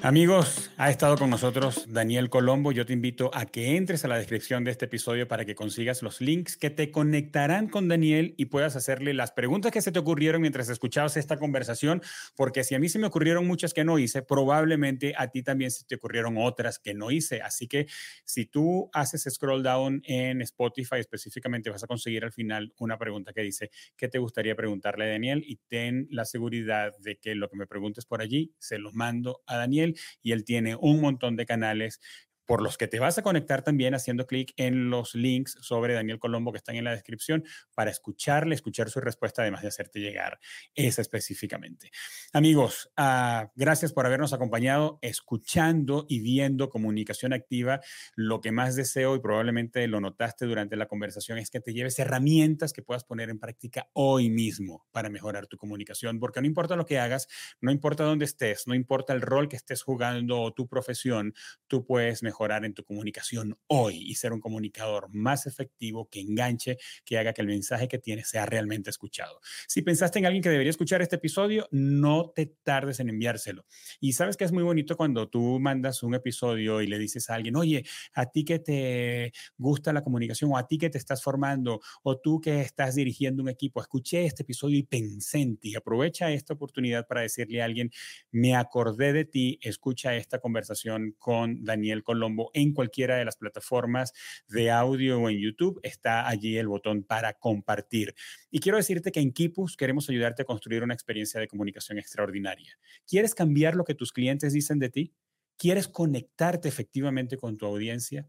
Amigos, ha estado con nosotros Daniel Colombo. Yo te invito a que entres a la descripción de este episodio para que consigas los links que te conectarán con Daniel y puedas hacerle las preguntas que se te ocurrieron mientras escuchabas esta conversación, porque si a mí se me ocurrieron muchas que no hice, probablemente a ti también se te ocurrieron otras que no hice. Así que si tú haces scroll down en Spotify específicamente, vas a conseguir al final una pregunta que dice, ¿qué te gustaría preguntarle a Daniel? Y ten la seguridad de que lo que me preguntes por allí, se lo mando a Daniel y él tiene un montón de canales por los que te vas a conectar también haciendo clic en los links sobre Daniel Colombo que están en la descripción para escucharle, escuchar su respuesta, además de hacerte llegar esa específicamente. Amigos, uh, gracias por habernos acompañado escuchando y viendo comunicación activa. Lo que más deseo y probablemente lo notaste durante la conversación es que te lleves herramientas que puedas poner en práctica hoy mismo para mejorar tu comunicación, porque no importa lo que hagas, no importa dónde estés, no importa el rol que estés jugando o tu profesión, tú puedes mejorar mejorar en tu comunicación hoy y ser un comunicador más efectivo que enganche, que haga que el mensaje que tienes sea realmente escuchado. Si pensaste en alguien que debería escuchar este episodio, no te tardes en enviárselo. Y sabes que es muy bonito cuando tú mandas un episodio y le dices a alguien, oye, a ti que te gusta la comunicación o a ti que te estás formando o tú que estás dirigiendo un equipo, escuché este episodio y pensé en ti. Aprovecha esta oportunidad para decirle a alguien, me acordé de ti, escucha esta conversación con Daniel Colón en cualquiera de las plataformas de audio o en YouTube. Está allí el botón para compartir. Y quiero decirte que en Kipus queremos ayudarte a construir una experiencia de comunicación extraordinaria. ¿Quieres cambiar lo que tus clientes dicen de ti? ¿Quieres conectarte efectivamente con tu audiencia?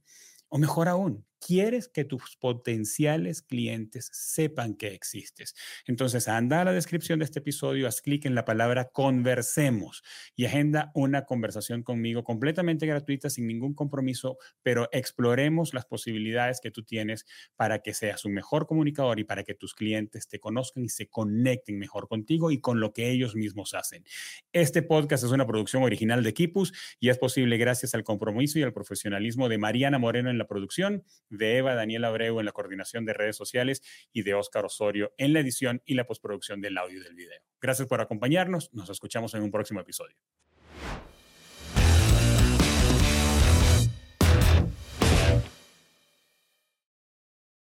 O mejor aún, quieres que tus potenciales clientes sepan que existes. Entonces, anda a la descripción de este episodio, haz clic en la palabra conversemos y agenda una conversación conmigo completamente gratuita, sin ningún compromiso, pero exploremos las posibilidades que tú tienes para que seas un mejor comunicador y para que tus clientes te conozcan y se conecten mejor contigo y con lo que ellos mismos hacen. Este podcast es una producción original de Kipus y es posible gracias al compromiso y al profesionalismo de Mariana Moreno en la producción de Eva Daniel Abreu en la coordinación de redes sociales y de Óscar Osorio en la edición y la postproducción del audio y del video. Gracias por acompañarnos. Nos escuchamos en un próximo episodio.